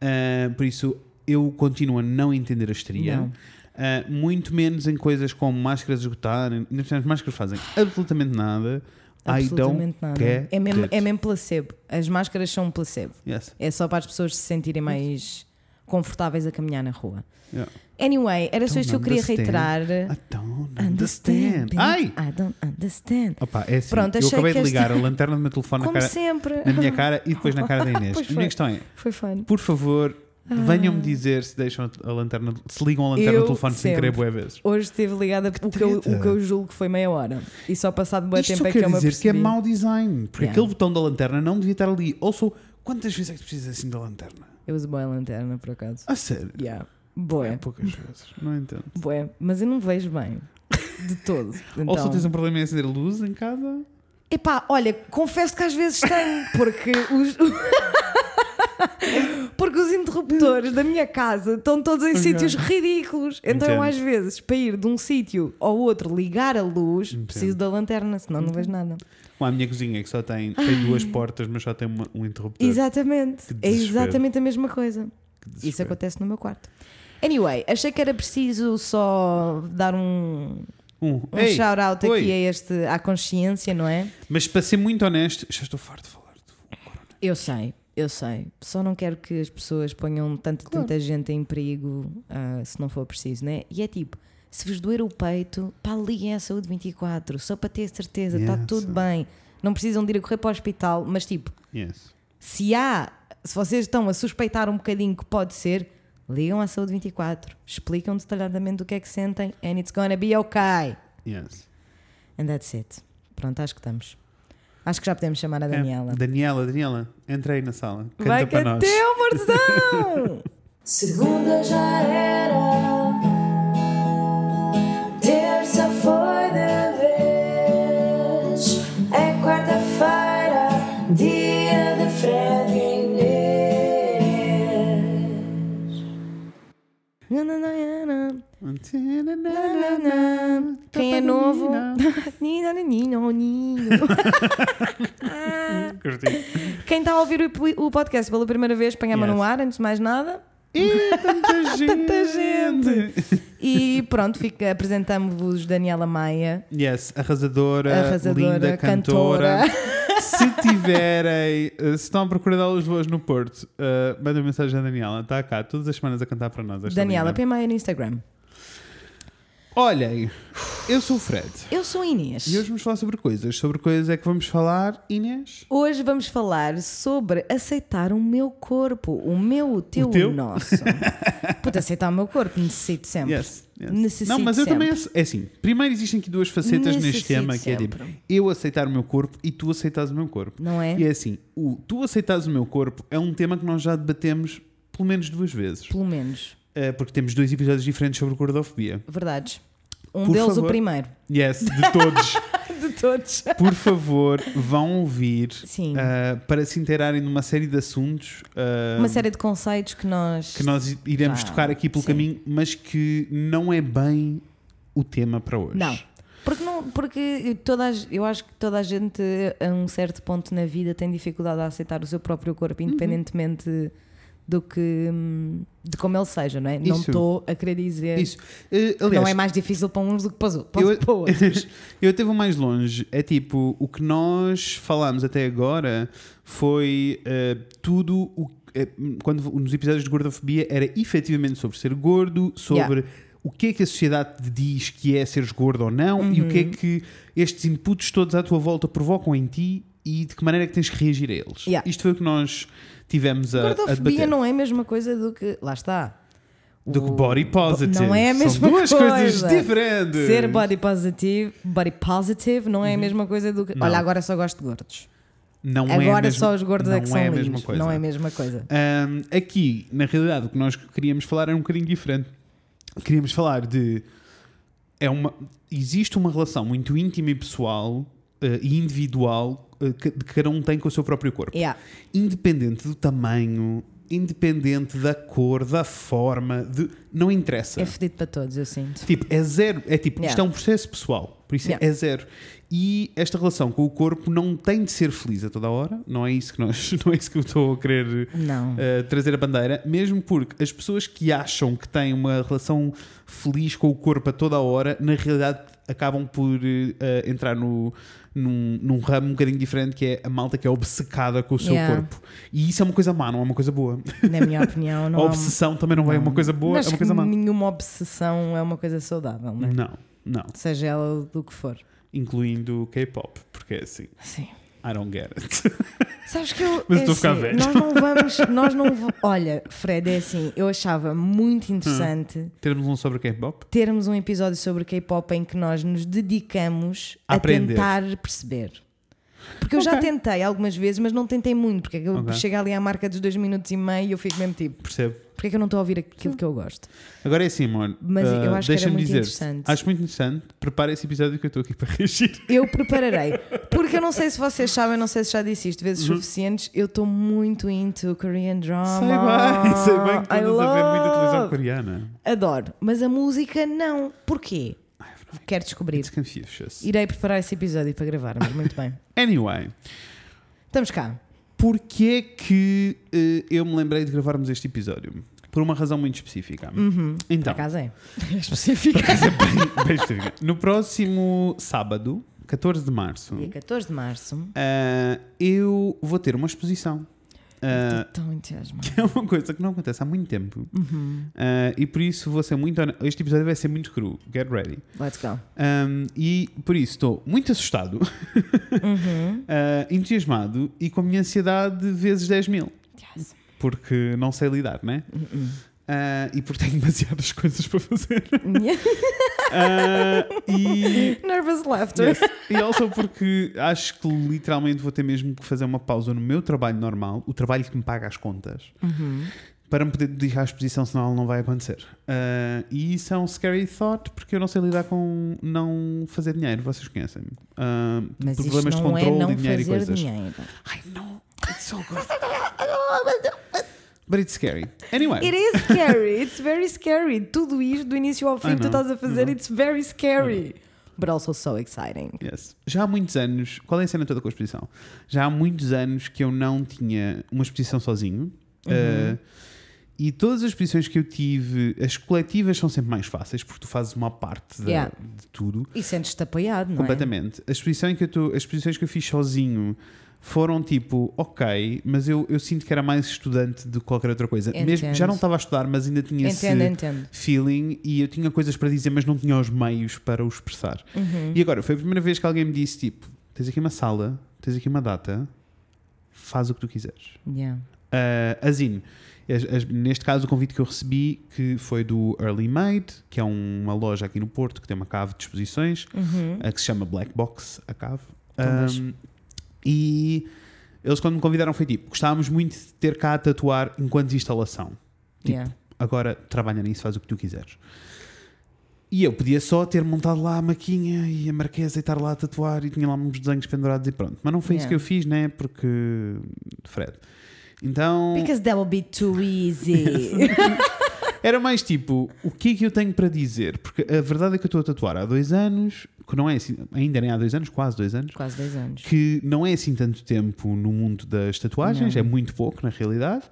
Ah, por isso, eu continuo a não entender a histeria. Ah, muito menos em coisas como máscaras esgotarem. As máscaras fazem absolutamente nada. Absolutamente nada. É mesmo, é mesmo placebo. As máscaras são um placebo. Yes. É só para as pessoas se sentirem mais confortáveis a caminhar na rua. Yeah. Anyway, era só isto que eu queria reiterar. I don't understand. Understand. Ai! I don't understand. Opa, é assim. Pronto, eu acabei que de ligar esta- a lanterna do meu telefone na, cara, sempre. na minha cara e depois na cara da Inês. A minha questão é, Foi fun. por favor, venham-me dizer se deixam a lanterna, se ligam a lanterna do telefone sem sempre. querer bué vezes. Hoje esteve ligada o que, eu, o que eu julgo que foi meia hora. E só passado Isto tempo é que eu me dizer que é mau design. Porque Yeah. aquele botão da lanterna não devia estar ali. Also, quantas vezes é que tu precisas assim da lanterna? Eu uso boa lanterna, por acaso. A sério? Yeah. É Boé. poucas vezes. Não entendo. Bué. Mas eu não vejo bem. De todo. Ou Então... se tens um problema em acender luz em casa. Epá, olha, confesso que às vezes tenho, porque os. porque os interruptores da minha casa estão todos em Ok. sítios ridículos. Então eu, Entendo. às vezes, para ir de um sítio ao outro, ligar a luz, Entendo. preciso da lanterna, senão não vejo nada. Ou a minha cozinha que só tem, tem duas portas, mas só tem uma- um interruptor. Exatamente. É exatamente a mesma coisa. Isso acontece no meu quarto. Anyway, achei que era preciso só dar um, Um, um Ei, shout-out oi. aqui a este, à consciência, não é? Mas para ser muito honesto, já estou farto de falar de corona. Eu sei, eu sei. Só não quero que as pessoas ponham tanta, Claro. tanta gente em perigo ah, se não for preciso, né? E é tipo, se vos doer o peito, pá, liguem à saúde 24, só para ter certeza, está Yes. tudo bem. Não precisam de ir a correr para o hospital, mas tipo, Yes. se há, se vocês estão a suspeitar um bocadinho que pode ser, ligam à saúde 24, explicam detalhadamente o que é que sentem, and it's gonna be okay. Yes. And that's it. Pronto, acho que estamos. Acho que já podemos chamar a Daniela. É, Daniela, Daniela, entra aí na sala. Canta Vai que para é nós. teu, amorzão! Segunda já era, Quem é novo? Nina, Nino, Nino. Curti. Quem está a ouvir o, podcast pela primeira vez, põe a mão Yes. no ar, antes de mais nada. Ih, tanta gente! Tanta gente! E pronto, fica, apresentamos-vos Daniela Maia, Yes, arrasadora, arrasadora, linda, cantora. cantora. Se tiverem, eh, se estão a procurar de aulas boas no Porto, uh, mandem mensagem à Daniela. Está cá todas as semanas a cantar para nós. Daniela. P. Maia no Instagram. Olhem, eu sou o Fred. Eu sou a Inês. E hoje vamos falar sobre coisas. Sobre coisas é que vamos falar, Inês? Hoje vamos falar sobre aceitar o meu corpo. O meu, o teu, teu? o nosso. Puta, aceitar o meu corpo, necessito sempre. Yes, yes. Necessito Não, mas eu sempre. também. É assim, primeiro existem aqui duas facetas neste Necessito tema que é tipo sempre. eu aceitar o meu corpo e tu aceitares o meu corpo. Não é? E é assim, o tu aceitares o meu corpo é um tema que nós já debatemos pelo menos duas vezes. Pelo menos. Eh, porque temos dois episódios diferentes sobre gordofobia. Verdades. Um Por deles o favor. primeiro. Yes, de todos. De todos. Por favor, vão ouvir eh, para se inteirarem numa série de assuntos eh, Uma série de conceitos que nós. que nós iremos tocar aqui pelo sim. caminho, mas que não é bem o tema para hoje. Não. Porque, não, porque toda a, eu acho que toda a gente, a um certo ponto na vida, tem dificuldade a aceitar o seu próprio corpo, Uhum. Do que. hum, de como ele seja, não é? Não Isso. estou a querer dizer. Isso. Que aliás, não é mais difícil para uns do que para os para, eu, para outros. eu até vou mais longe. É tipo, o que nós falámos até agora foi eh, tudo o eh, quando nos episódios de gordofobia era efetivamente sobre ser gordo, sobre o que é que a sociedade te diz que é seres gordo ou não e o que Uhum. é que estes inputs todos à tua volta provocam em ti e de que maneira é que tens que reagir a eles. Yeah. Isto foi o que nós tivemos a, a Gordofobia debater. não é a mesma coisa do que. Lá está. Do que body positive. Não é a mesma São duas coisa. coisas diferentes. Ser body positive, body positive não é a mesma coisa do que. Uhum. Não. Olha, agora só gosto de gordos. Não é a agora mesma- só os gordos não é que são é a lindos. mesma coisa. Não é a mesma coisa. Ahm, aqui, na realidade, o que nós queríamos falar era um bocadinho diferente. Queríamos falar de. É uma, existe uma relação muito íntima e pessoal eh, e individual eh, que, que cada um tem com o seu próprio corpo. Yeah. Independente do tamanho, independente da cor, da forma, de, não interessa. É fedido para todos, eu sinto. Tipo, é zero. É tipo, isto Yeah. é um processo pessoal. Por isso Yeah. é zero. E esta relação com o corpo não tem de ser feliz a toda a hora. Não é isso que, nós, não é isso que eu estou a querer uh, trazer a bandeira, mesmo porque as pessoas que acham que têm uma relação feliz com o corpo a toda a hora, na realidade acabam por uh, entrar no, num, num ramo um bocadinho diferente que é a malta que é obcecada com o seu Yeah. corpo. E isso é uma coisa má, não é uma coisa boa. Na minha opinião, não a há- obsessão também não, é uma coisa boa, Acho é uma coisa má. nenhuma obsessão é uma coisa saudável, não é? Não, não. Seja ela do que for. Incluindo K-pop, porque é assim. Sim. I don't get it. Sabes que eu. Mas é estou a ficar assim, velho. Nós não vamos. Nós não Olha, Fred, é assim. Eu achava Hum. muito interessante Termos um sobre K-pop? termos um episódio sobre K-pop em que nós nos dedicamos a Aprender. tentar perceber. Porque eu já Ok. tentei algumas vezes, mas não tentei muito. Porque eu Ok. chego ali à marca dos dois minutos e meio e eu fico mesmo tipo, Percebo. porque é que eu não estou a ouvir aquilo que eu gosto? Agora é assim, amor. Mas eu uh, acho que era muito dizer-te, interessante. Acho muito interessante. Prepara esse episódio que eu estou aqui para reagir. Eu prepararei. Porque eu não sei se vocês sabem, não sei se já disse isto vezes Uhum. suficientes. Eu estou muito into Korean drama. Sei bem, sei bem que andas a ver muita televisão coreana. Adoro. Mas a música não. Porquê? Quero descobrir. It's Confucius. Irei preparar esse episódio para gravarmos. Muito bem. Anyway, Estamos cá. porquê é que eh, eu me lembrei de gravarmos este episódio? Por uma razão muito específica. Uhum. Por Então, acaso é. Específica. bem, bem específica. No próximo sábado, 14 de março, Dia 14 de março. ah, eu vou ter uma exposição. Ah, Estou tão entusiasmada. é uma coisa que não acontece há muito tempo. Uhum. Ah, e por isso vou ser muito. Este episódio vai ser muito cru. Get ready. Let's go. Um, e por isso estou muito assustado, Uhum. uh, entusiasmado e com a minha ansiedade vezes 10 mil. Yes. Porque não sei lidar, né? Uhum. Uh, e porque tenho demasiadas coisas para fazer. Uh, e, Nervous laughter. yes. e also porque acho que literalmente vou ter mesmo que fazer uma pausa no meu trabalho normal, o trabalho que me paga as contas, Uhum. para me poder dedicar à exposição, senão ela não vai acontecer. Uh, e isso é um scary thought, porque eu não sei lidar com não fazer dinheiro, vocês conhecem-me. Problemas de é controle não e dinheiro e coisas. dinheiro. I know, it's so good. But it's scary. Anyway, It is scary. It's very scary. Tudo isto, do início ao fim, que tu estás a fazer, it's very scary. But also so exciting. yes. já há muitos anos, qual é a cena toda com a exposição? Já há muitos anos que eu não tinha uma exposição sozinho. Uhum. Uh, e todas as exposições que eu tive, as coletivas são sempre mais fáceis, porque tu fazes uma parte da- Yeah. de tudo. E sentes-te apoiado, não é? Completamente. Que eu tô, as exposições que eu fiz sozinho foram tipo, ok, mas eu, eu sinto que era mais estudante do que qualquer outra coisa. Mesmo, Entendo. já não estava a estudar, mas ainda tinha Entendo, esse entendo. feeling e eu tinha coisas para dizer, mas não tinha os meios para o expressar. Uhum. E agora, foi a primeira vez que alguém me disse: tipo, tens aqui uma sala, tens aqui uma data, faz o que tu quiseres. Yeah. Uh, Azine, as- as- neste caso, o convite que eu recebi que foi do Early Made, que é uma loja aqui no Porto que tem uma cave de exposições, Uhum. uh, que se chama Black Box, a cave. Um, e eles, quando me convidaram, foi tipo: gostávamos muito de ter cá a tatuar enquanto instalação. Tipo, Yeah. agora trabalha nisso, faz o que tu quiseres. E eu podia só ter montado lá a maquinha e a marquesa e estar lá a tatuar e tinha lá uns desenhos pendurados e pronto. Mas não foi isso Yeah. que eu fiz, né? Porque. Fred. Então. Because that will be too easy. Era mais tipo, o que é que eu tenho para dizer? Porque a verdade é que eu estou a tatuar há dois anos, que não é assim, ainda nem há dois anos, quase dois anos, Quase 10 anos. que não é assim tanto tempo no mundo das tatuagens, Não. é muito pouco na realidade.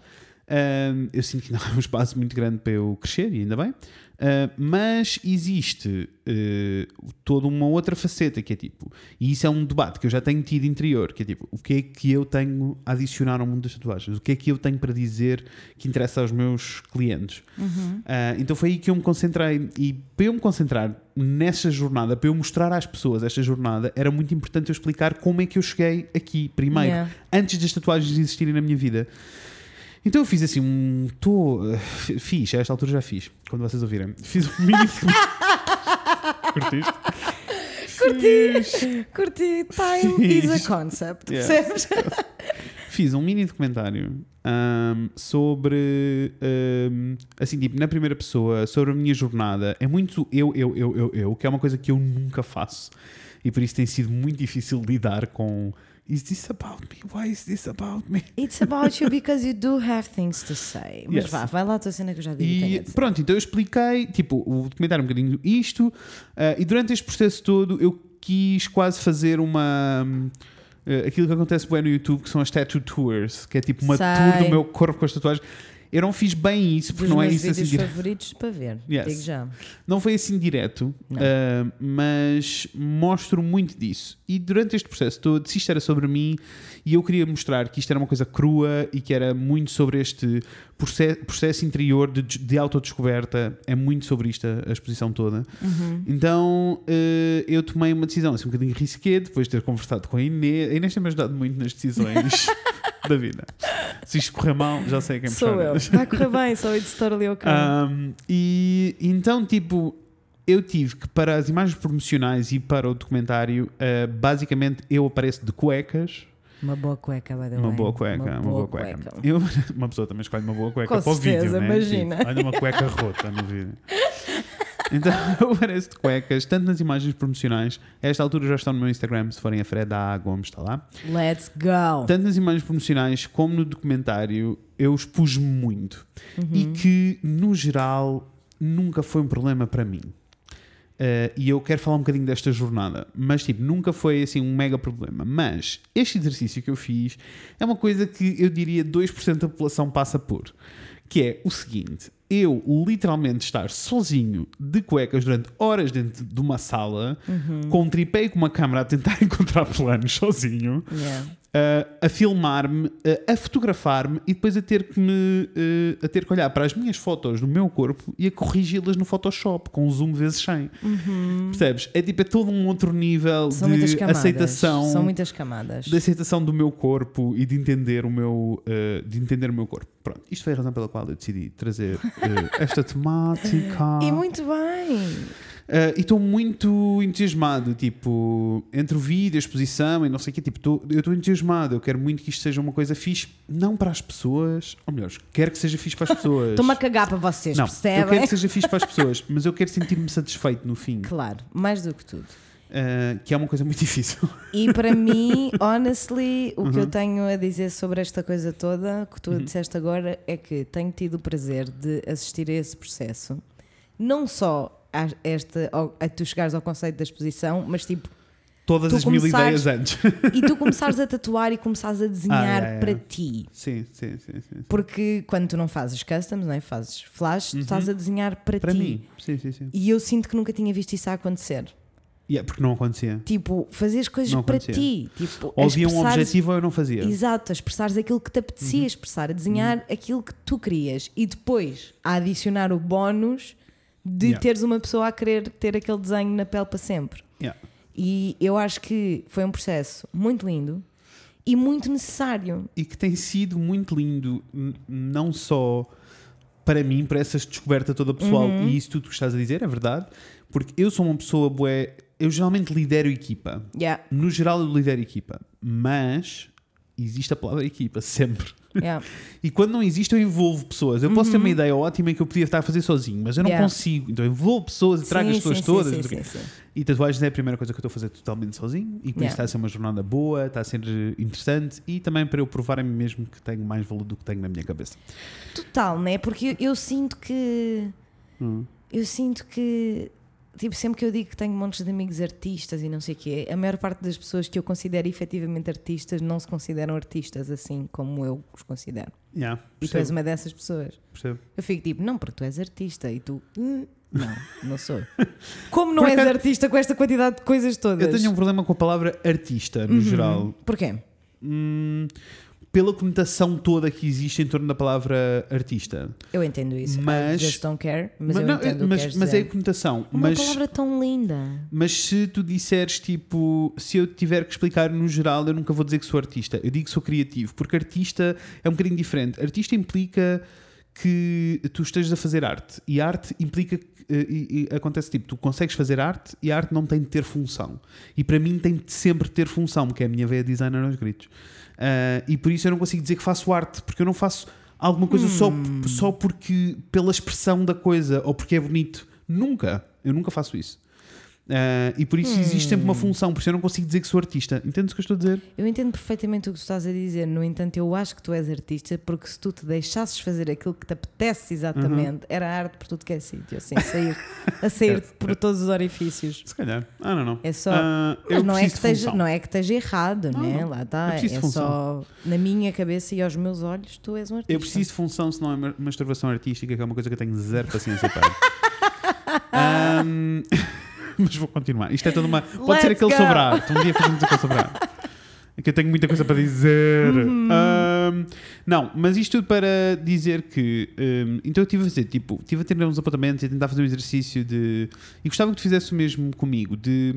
Ahm, eu sinto que ainda há um espaço muito grande para eu crescer, e ainda bem. Ah, mas existe eh, toda uma outra faceta que é tipo, e isso é um debate que eu já tenho tido interior, que é tipo, o que é que eu tenho a adicionar ao mundo das tatuagens? O que é que eu tenho para dizer que interessa aos meus clientes? Ah, então foi aí que eu me concentrei. E para eu me concentrar nessa jornada, para eu mostrar às pessoas esta jornada, era muito importante eu explicar como é que eu cheguei aqui primeiro, Yeah. antes das tatuagens existirem na minha vida. Então eu fiz assim um. Tô, eh, fiz, a esta altura já fiz, quando vocês ouvirem. Fiz um mini. Curtiste? Curti, curti. Time Fiz. is a concept. Yeah. Percebes? Fiz um mini documentário ahm, sobre, ahm, assim, tipo, na primeira pessoa, sobre a minha jornada. É muito eu, eu, eu, eu, eu, que é uma coisa que eu nunca faço. E por isso tem sido muito difícil lidar com. Is this about me? Why is this about me? It's about you because you do have things to say. Mas Yes. vá, vai lá a tua cena que eu já digo. E pronto, então eu expliquei, tipo, o documentário um bocadinho isto, ah, e durante este processo todo eu quis quase fazer uma. ah, aquilo que acontece bem no YouTube, que são as tattoo tours, que é tipo uma tour do meu corpo com as tatuagens. Eu não fiz bem isso, porque Dos não é isso assim. vídeos dire- favoritos para ver. Yes. Digo já. Não foi assim direto, ah, mas mostro muito disso. E durante este processo todo, se isto era sobre mim, e eu queria mostrar que isto era uma coisa crua e que era muito sobre este proce- processo interior de, de autodescoberta, é muito sobre isto a, a exposição toda. Uhum. Então eh, eu tomei uma decisão assim um bocadinho risqué, depois de ter conversado com a Inês. A Inês tem-me ajudado muito nas decisões da vida. Se isto correr mal, já sei quem Sou eu. Vai correr bem, sou it's totally okay. Um, e então, tipo, eu tive que, para as imagens promocionais e para o documentário, uh, basicamente eu apareço de cuecas. Uma boa cueca, the Uma boa cueca, uma, boa, cueca. Eu, uma pessoa também escolhe uma boa cueca Com para o vídeo, certeza, né? imagina. Tipo, olha uma cueca rota no vídeo. Então eu apareço de cuecas, tanto nas imagens promocionais, a esta altura já estão no meu Instagram, se forem a Fred A. Gomes, está lá. Let's go. Tanto nas imagens promocionais como no documentário, eu expus-me muito. Uhum. E que, no geral, nunca foi um problema para mim. Uh, e eu quero falar um bocadinho desta jornada, mas tipo, nunca foi assim um mega problema. Mas este exercício que eu fiz é uma coisa que eu diria 2% da população passa por, que é o seguinte: eu literalmente estar sozinho de cuecas durante horas dentro de uma sala, com um tripé e com uma câmera a tentar encontrar planos sozinho, Yeah. Uh, a filmar-me, uh, a fotografar-me e depois a ter que me uh, a ter que olhar para as minhas fotos do meu corpo e a corrigi-las no Photoshop com um zoom vezes 100. Percebes? É tipo é todo um outro nível São de aceitação São muitas camadas. de aceitação do meu corpo e de entender o meu de entender o meu corpo. Pronto, isto foi a razão pela qual eu decidi trazer esta temática. E muito bem. Uh, e estou muito entusiasmado, tipo, entre o vídeo, a exposição e não sei o quê, tipo, tô- eu estou entusiasmado, eu quero muito que isto seja uma coisa fixe, não para as pessoas, ou melhor, quero que seja fixe para as pessoas. Estou-me a cagar para vocês, não, eu percebem? quero que seja fixe para as pessoas, mas eu quero sentir-me satisfeito no fim, Claro, mais do que tudo. uh, que é uma coisa muito difícil. E para mim, honestly, o que Uhum. eu tenho a dizer sobre esta coisa toda, que tu disseste agora, é que tenho tido o prazer de assistir a esse processo. Não só a, esta, a tu chegares ao conceito da exposição, mas tipo, Todas as mil ideias antes. e tu começares a tatuar e começares a desenhar Ah, yeah, yeah. para ti. sim, sim, sim, sim. Porque quando tu não fazes customs, não é? fazes flash, tu estás a desenhar para, Uhum. Para ti. mim, sim, sim, sim. E eu sinto que nunca tinha visto isso a acontecer. Yeah, porque não acontecia. Tipo, fazer as coisas Não para acontecia. ti. Tipo, Ou havia um objetivo ou eu não fazia. Exato, a expressares aquilo que te Uhum. apetecia expressar, a desenhar aquilo que tu querias e depois a adicionar o bónus de Yeah. teres uma pessoa a querer ter aquele desenho na pele para sempre. Yeah. E eu acho que foi um processo muito lindo e muito necessário. E que tem sido muito lindo, não só para mim, para essa descoberta toda pessoal, Uhum. e isso tudo que estás a dizer é verdade, porque eu sou uma pessoa bué, eu geralmente lidero equipa. Yeah, No geral, eu lidero equipa, mas existe a palavra equipa sempre. yeah. E quando não existe, eu envolvo pessoas. Eu posso ter uma ideia ótima que eu podia estar a fazer sozinho, mas eu não Uhum. Yeah. consigo. Então eu envolvo pessoas e trago Sim, as pessoas sim, todas. sim, sim. E tatuagens é a primeira coisa que eu estou a fazer totalmente sozinho. E por Yeah. isso está a ser uma jornada boa, está a ser interessante e também para eu provar a mim mesmo que tenho mais valor do que tenho na minha cabeça. Total, né? Porque eu, eu sinto que. Hum. Eu sinto que. Tipo, sempre que eu digo que tenho montes de amigos artistas e não sei o quê, a maior parte das pessoas que eu considero efetivamente artistas não se consideram artistas assim como eu os considero. Yeah, E tu és uma dessas pessoas. percebo. Eu fico tipo, não, porque tu és artista e tu. "Hum, Não, não sou. Como não Por és artista com esta quantidade de coisas todas? Eu tenho um problema com a palavra artista, no Uhum. geral. Porquê? Hum, pela conotação toda que existe em torno da palavra artista. Eu entendo isso. Mas- I just don't care, mas, eu não, entendo mas, que mas é a conotação. Uma mas, palavra tão linda. mas se tu disseres tipo, se eu tiver que explicar no geral, eu nunca vou dizer que sou artista. Eu digo que sou criativo, porque artista é um bocadinho diferente. Artista implica que tu estejas a fazer arte e arte implica que eh, e- e acontece tipo, tu consegues fazer arte e a arte não tem de ter função. E para mim tem de sempre ter função, porque é a minha veia designer aos gritos. Ah, e por isso eu não consigo dizer que faço arte, porque eu não faço alguma coisa só, só porque pela expressão da coisa ou porque é bonito. Nunca. Eu nunca faço isso. Ah, e por isso existe sempre uma função, por isso eu não consigo dizer que sou artista. Entendes o que eu estou a dizer? Eu entendo perfeitamente o que tu estás a dizer, no entanto, eu acho que tu és artista porque se tu te deixasses fazer aquilo que te apetece exatamente, era arte por tudo que é sítio, assim, sair, a sair por todos os orifícios. Se calhar. Ah, não, não. É só. Ah, Mas não é, que esteja, não é que esteja errado, Não, né? não. Lá está. É função. só na minha cabeça e aos meus olhos, tu és um artista. Eu preciso de função, senão é ma- masturbação artística, que é uma coisa que eu tenho zero paciência para. Ahm, mas vou continuar. Isto é toda uma. Pode ser Let's aquele go. sobre a arte. Um dia fazemos aquele arte. É que eu tenho muita coisa para dizer. Uhum. Ahm, não, mas isto tudo para dizer que. ahm, então eu estive a fazer, tipo, estive a ter uns apontamentos e a tentar fazer um exercício de. E gostava que tu fizesse o mesmo comigo. De.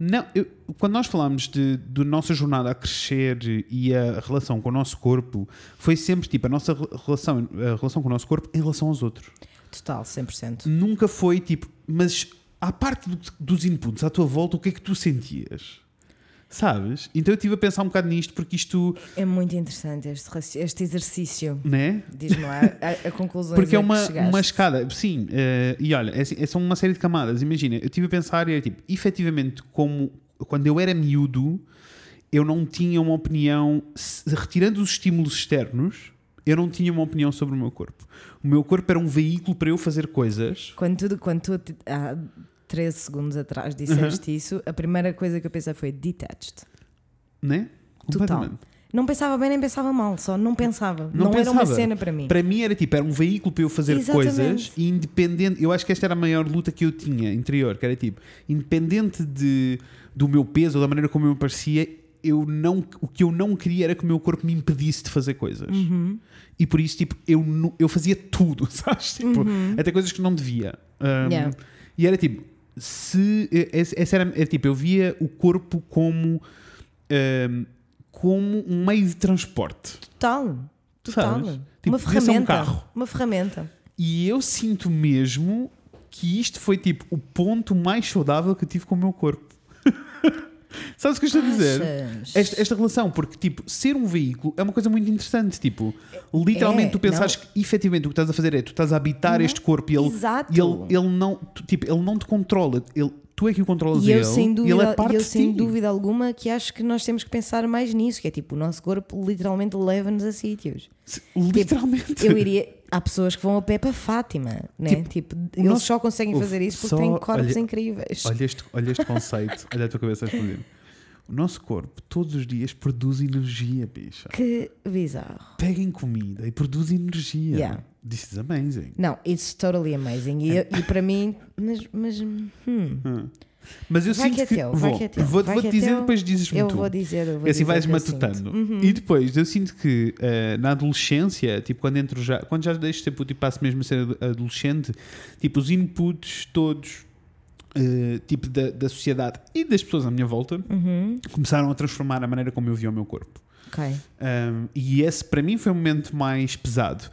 Não, eu- quando nós falámos de, de nossa jornada a crescer e a relação com o nosso corpo, foi sempre tipo a nossa re- relação, a relação com o nosso corpo em relação aos outros. Total, 100%. Nunca foi tipo, mas à parte do- dos inputs à tua volta, o que é que tu sentias? Sabes? Então eu estive a pensar um bocado nisto porque isto, É muito interessante este, este exercício. né? Diz-me lá a, a conclusão. Porque é uma, uma escada, sim, eh, e olha, é, assim, é- são uma série de camadas. Imagina, eu estive a pensar e era tipo, efetivamente, como quando eu era miúdo, eu não tinha uma opinião, retirando os estímulos externos, eu não tinha uma opinião sobre o meu corpo. O meu corpo era um veículo para eu fazer coisas. Quando tu, quando tu há 13 segundos atrás disseste isso, a primeira coisa que eu pensei foi detached. Né? Total. Não pensava bem nem pensava mal, só não pensava. Não Não, era uma pensava. cena para mim. Para mim era tipo, era um veículo para eu fazer Exatamente. coisas e independente. Eu acho que esta era a maior luta que eu tinha interior, que era tipo, independente de, do meu peso ou da maneira como eu me parecia, eu não, o que eu não queria era que o meu corpo me impedisse de fazer coisas. Uhum. E por isso, tipo, eu, eu fazia tudo, sabes? Tipo, até coisas que não devia. Um, Uhum. Yeah. E era tipo, se. Essa essa era, era tipo, eu via o corpo como. um, como um meio de transporte. Total. Total. Tipo, uma ser um ferramenta. carro. Uma ferramenta. E eu sinto mesmo que isto foi tipo o ponto mais saudável que eu tive com o meu corpo. Sabes o que eu estou a dizer? Esta, esta relação, porque tipo, ser um veículo é uma coisa muito interessante. Tipo, literalmente, É, tu pensares que efetivamente o que estás a fazer é tu estás a habitar este corpo e ele, Exato. ele, ele, não, tu- tipo, ele não te controla, ele, tu é que o controlas E ele, sem dúvida, ele é parte eu sem ti. dúvida alguma que acho que nós temos que pensar mais nisso, que é tipo, o nosso corpo literalmente leva-nos a sítios. Literalmente. Eu iria. Há pessoas que vão a pé para Fátima, né? Tipo, eles nosso- só conseguem fazer isso porque só- têm corpos olha- incríveis. Olha este, olha este conceito, olha a tua cabeça a explodir. O nosso corpo, todos os dias, produz energia, bicha. Que bizarro. Peguem comida e produz energia. Yeah. This is amazing. Não, it's totally amazing. E, e para mim, mas, mas hum, Hum. Mas eu Vai sinto que é que. teu, vou, é teu, vou, vou te é dizer teu. depois dizes-me Eu tu. vou dizer, eu vou assim dizer vais matutando. Uhum. E depois, eu sinto que eh, na adolescência, tipo, quando entro já, quando já deixo tipo, tipo, passo mesmo a ser ado- adolescente, tipo, os inputs todos, eh, tipo, da, da sociedade e das pessoas à minha volta, Uhum. começaram a transformar a maneira como eu via o meu corpo. Ok. Um, e esse para mim foi o momento mais pesado.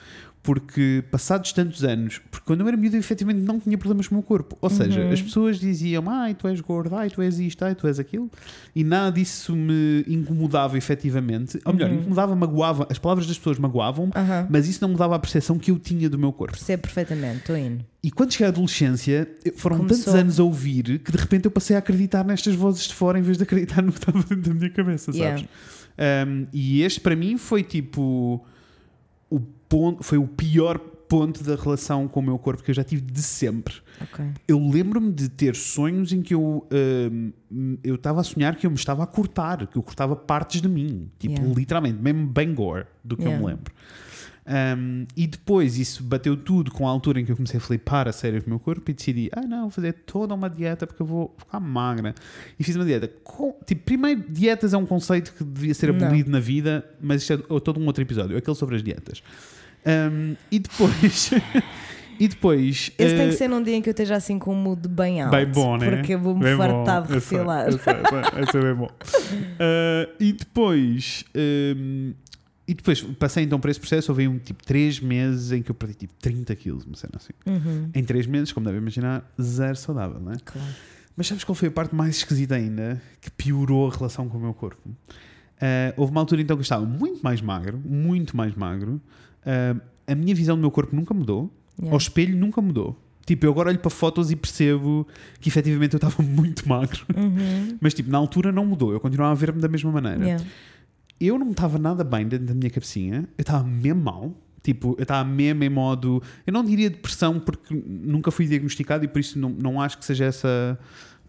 Porque passados tantos anos, porque quando eu era miúdo, eu, efetivamente não tinha problemas com o meu corpo. Ou seja, Uhum. as pessoas diziam, ai, tu és gordo, ai, tu és isto, ai, tu és aquilo, e nada disso me incomodava efetivamente. Ou melhor, Uhum. incomodava, magoava, as palavras das pessoas magoavam, mas isso não mudava a percepção que eu tinha do meu corpo. Percebo perfeitamente, estou indo. E quando cheguei à adolescência, foram Começou. tantos anos a ouvir que de repente eu passei a acreditar nestas vozes de fora em vez de acreditar no que estava dentro da minha cabeça, sabes? Yeah. Um, e este para mim foi tipo ponto, foi o pior ponto da relação com o meu corpo que eu já tive de sempre. Ok. Eu lembro-me de ter sonhos em que eu um, eu estava a sonhar que eu me estava a cortar, que eu cortava partes de mim, tipo Yeah. literalmente, mesmo bem gore do que eu Yeah. me lembro. Um, e depois isso bateu tudo com a altura em que eu comecei a flipar a sério com o meu corpo e decidi, ah não, vou fazer toda uma dieta porque eu vou ficar magra. E fiz uma dieta. Com, tipo, primeiro, dietas é um conceito que devia ser Não. abolido na vida, mas isto é todo um outro episódio, aquele sobre as dietas. Um, e depois. e depois. Esse tem eh, que ser num dia em que eu esteja assim com um mood bem alto. Bem bom, né? Porque eu vou-me fartar de sei, refilar. eu sei, eu sei, bem bom. Uh, e depois. um, e depois passei então por esse processo. Houve um tipo 3 meses em que eu perdi tipo 30 quilos, uma cena assim. Uhum. Em 3 meses, como devem imaginar, zero saudável, não é? Claro. Mas sabes qual foi a parte mais esquisita ainda? Que piorou a relação com o meu corpo? Uh, houve uma altura então que eu estava muito mais magro, muito mais magro. Uh, a minha visão do meu corpo nunca mudou. Yeah. Ao espelho nunca mudou. Tipo, eu agora olho para fotos e percebo que efetivamente eu estava muito magro. Uhum. Mas, tipo, na altura não mudou. Eu continuava a ver-me da mesma maneira. Yeah. Eu não estava nada bem dentro da minha cabecinha. Eu estava mesmo mal. Tipo, eu estava mesmo em modo. Eu não diria depressão porque nunca fui diagnosticado e por isso não, não acho que seja essa.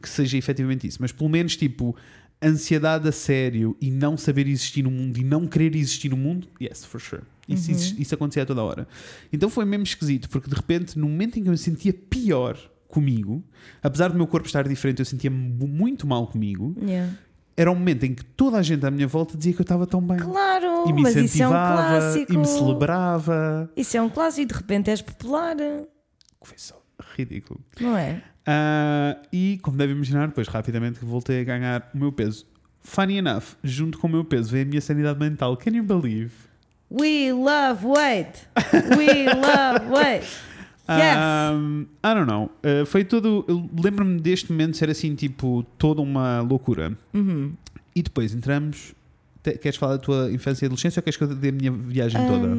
que seja efetivamente isso. Mas pelo menos, tipo, ansiedade a sério e não saber existir no mundo e não querer existir no mundo, yes, for sure. Isso, Uhum. isso, isso acontecia a toda hora. Então foi mesmo esquisito, porque de repente, no momento em que eu me sentia pior comigo, apesar do meu corpo estar diferente, eu sentia-me muito mal comigo, Yeah. era um momento em que toda a gente à minha volta dizia que eu estava tão bem. Claro, E me mas isso é um clássico. e me celebrava. Isso é um clássico e de repente és popular, Foi só ridículo. não é? Ah, e, como devem imaginar, depois rapidamente voltei a ganhar o meu peso. Funny enough, junto com o meu peso veio a minha sanidade mental. Can you believe? We love weight. We love weight. Yes. Um, I don't know. Uh, foi todo. Lembro-me deste momento ser assim, tipo, toda uma loucura. Uhum. E depois entramos. Te- queres falar da tua infância e adolescência ou queres que eu dê a minha viagem toda?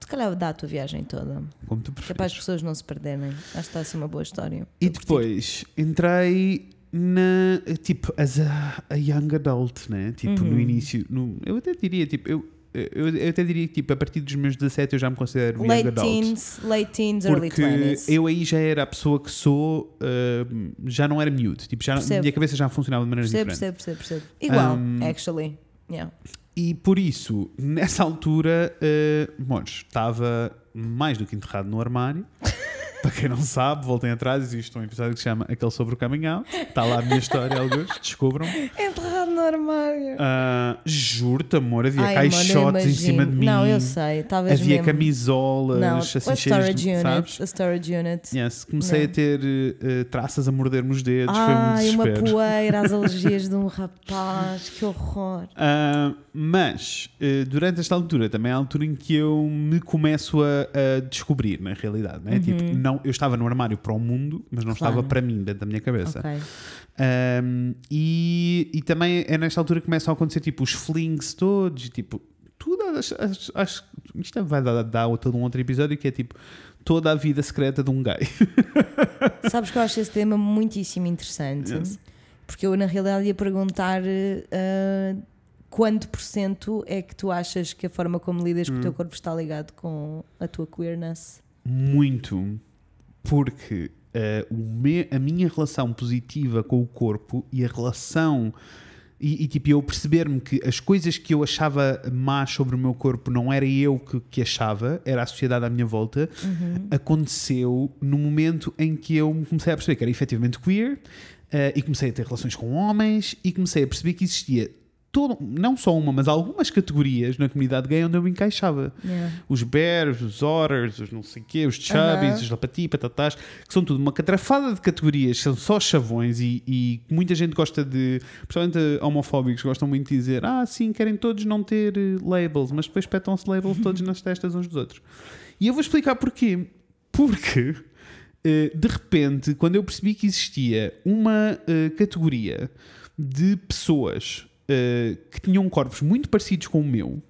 Se calhar dá a tua viagem toda. Como tu Que é para as preferes. pessoas não se perderem. Acho que está a ser uma boa história. E depois entrei na. Tipo, as a, a young adult, né? Tipo, no Uhum. início. No, eu até diria, tipo, eu, eu, eu até diria que tipo, a partir dos meus 17 eu já me considero young Late adult. teens, late teens, early Porque 20s. eu aí já era a pessoa que sou, uh, já não era miúdo. Tipo, já, Percebo. minha cabeça já funcionava de maneira Percebo, diferente. percebo, percebo, percebo. Igual, Um, actually. Yeah. E por isso, nessa altura, uh, estava mais do que enterrado no armário. Para quem não sabe, voltem atrás, existe um episódio que se chama Aquele sobre o Out. Está lá a minha história, alguns, descubram. Enterrado no armário. Uh, Juro-te, amor, havia Ai, caixotes em cima de mim. Não, eu sei. Talvez Havia mesmo. camisolas, Não, assim, a storage de, unit. sabes? A storage unit. Yes, comecei Não. a ter uh, traças a morder-me os dedos, Ai, foi um uma desespero. poeira, as alergias de um rapaz, que horror. Ah, mas uh, durante esta altura também é a altura em que eu me começo a, a descobrir, na realidade. Né? Tipo, não, eu estava no armário para o mundo, mas não Uhum. Claro. estava para mim, dentro da minha cabeça. Ok. Um, e, e também é nesta altura que começam a acontecer tipo os flings todos, tipo, tudo. Acho, acho, acho- isto vai dar, dar todo um outro episódio que é tipo toda a vida secreta de um gay. Sabes que eu acho esse tema muitíssimo interessante. Yes. Porque eu, na realidade, ia perguntar uh, quanto por cento é que tu achas que a forma como lidas com o teu Hum. corpo está ligado com a tua queerness? Muito. Porque o me- a minha relação positiva com o corpo e a relação E, e, tipo, eu perceber-me que as coisas que eu achava más sobre o meu corpo não era eu que, que achava, era a sociedade à minha volta, aconteceu no momento em que eu me comecei a perceber que era efetivamente queer eh, e comecei a ter relações com homens e comecei a perceber que existia todo, não só uma, mas algumas categorias na comunidade gay onde eu me encaixava. Yeah. Os bears, os otters, os não sei quê, os chubbies, Aham. os lapati, patatás, que são tudo uma catrafada de categorias, são só chavões e, e muita gente gosta de, principalmente homofóbicos, gostam muito de dizer ah, sim, querem todos não ter eh, labels, mas depois petam-se labels todos nas testas uns dos outros. E eu vou explicar porquê. Porque, eh, de repente, quando eu percebi que existia uma eh, categoria de pessoas eh, que tinham corpos muito parecidos com o meu,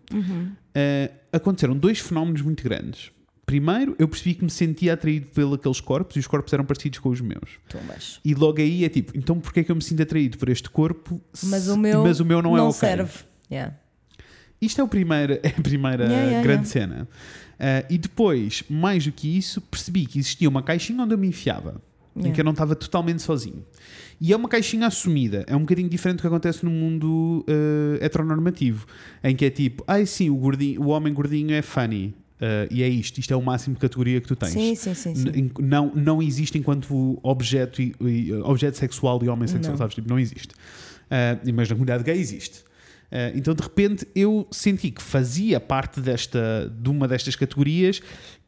eh, aconteceram dois fenómenos muito grandes. Primeiro, eu percebi que me sentia atraído pelos corpos e os corpos eram parecidos com os meus. Tumbas. E logo aí é tipo, então porquê é que eu me sinto atraído por este corpo Mas se- o meu, mas o meu não, é ok? serve. Yeah. Isto é, o primeiro, é a primeira Yeah, yeah, grande cena. Ah, e depois, mais do que isso, percebi que existia uma caixinha onde eu me enfiava, em Yeah. que eu não estava totalmente sozinho. E é uma caixinha assumida, é um bocadinho diferente do que acontece no mundo ah, heteronormativo, em que é tipo, ai sim, o, gordinho, o homem gordinho é funny. ah, e é isto, isto é o máximo de categoria que tu tens. Sim, sim, sim. sim. Não, não existe enquanto objeto, e, objeto sexual e homem sexual, Não. sabes? Tipo, não existe. Ah, mas na comunidade gay existe. Ah, então de repente eu senti que fazia parte desta, de uma destas categorias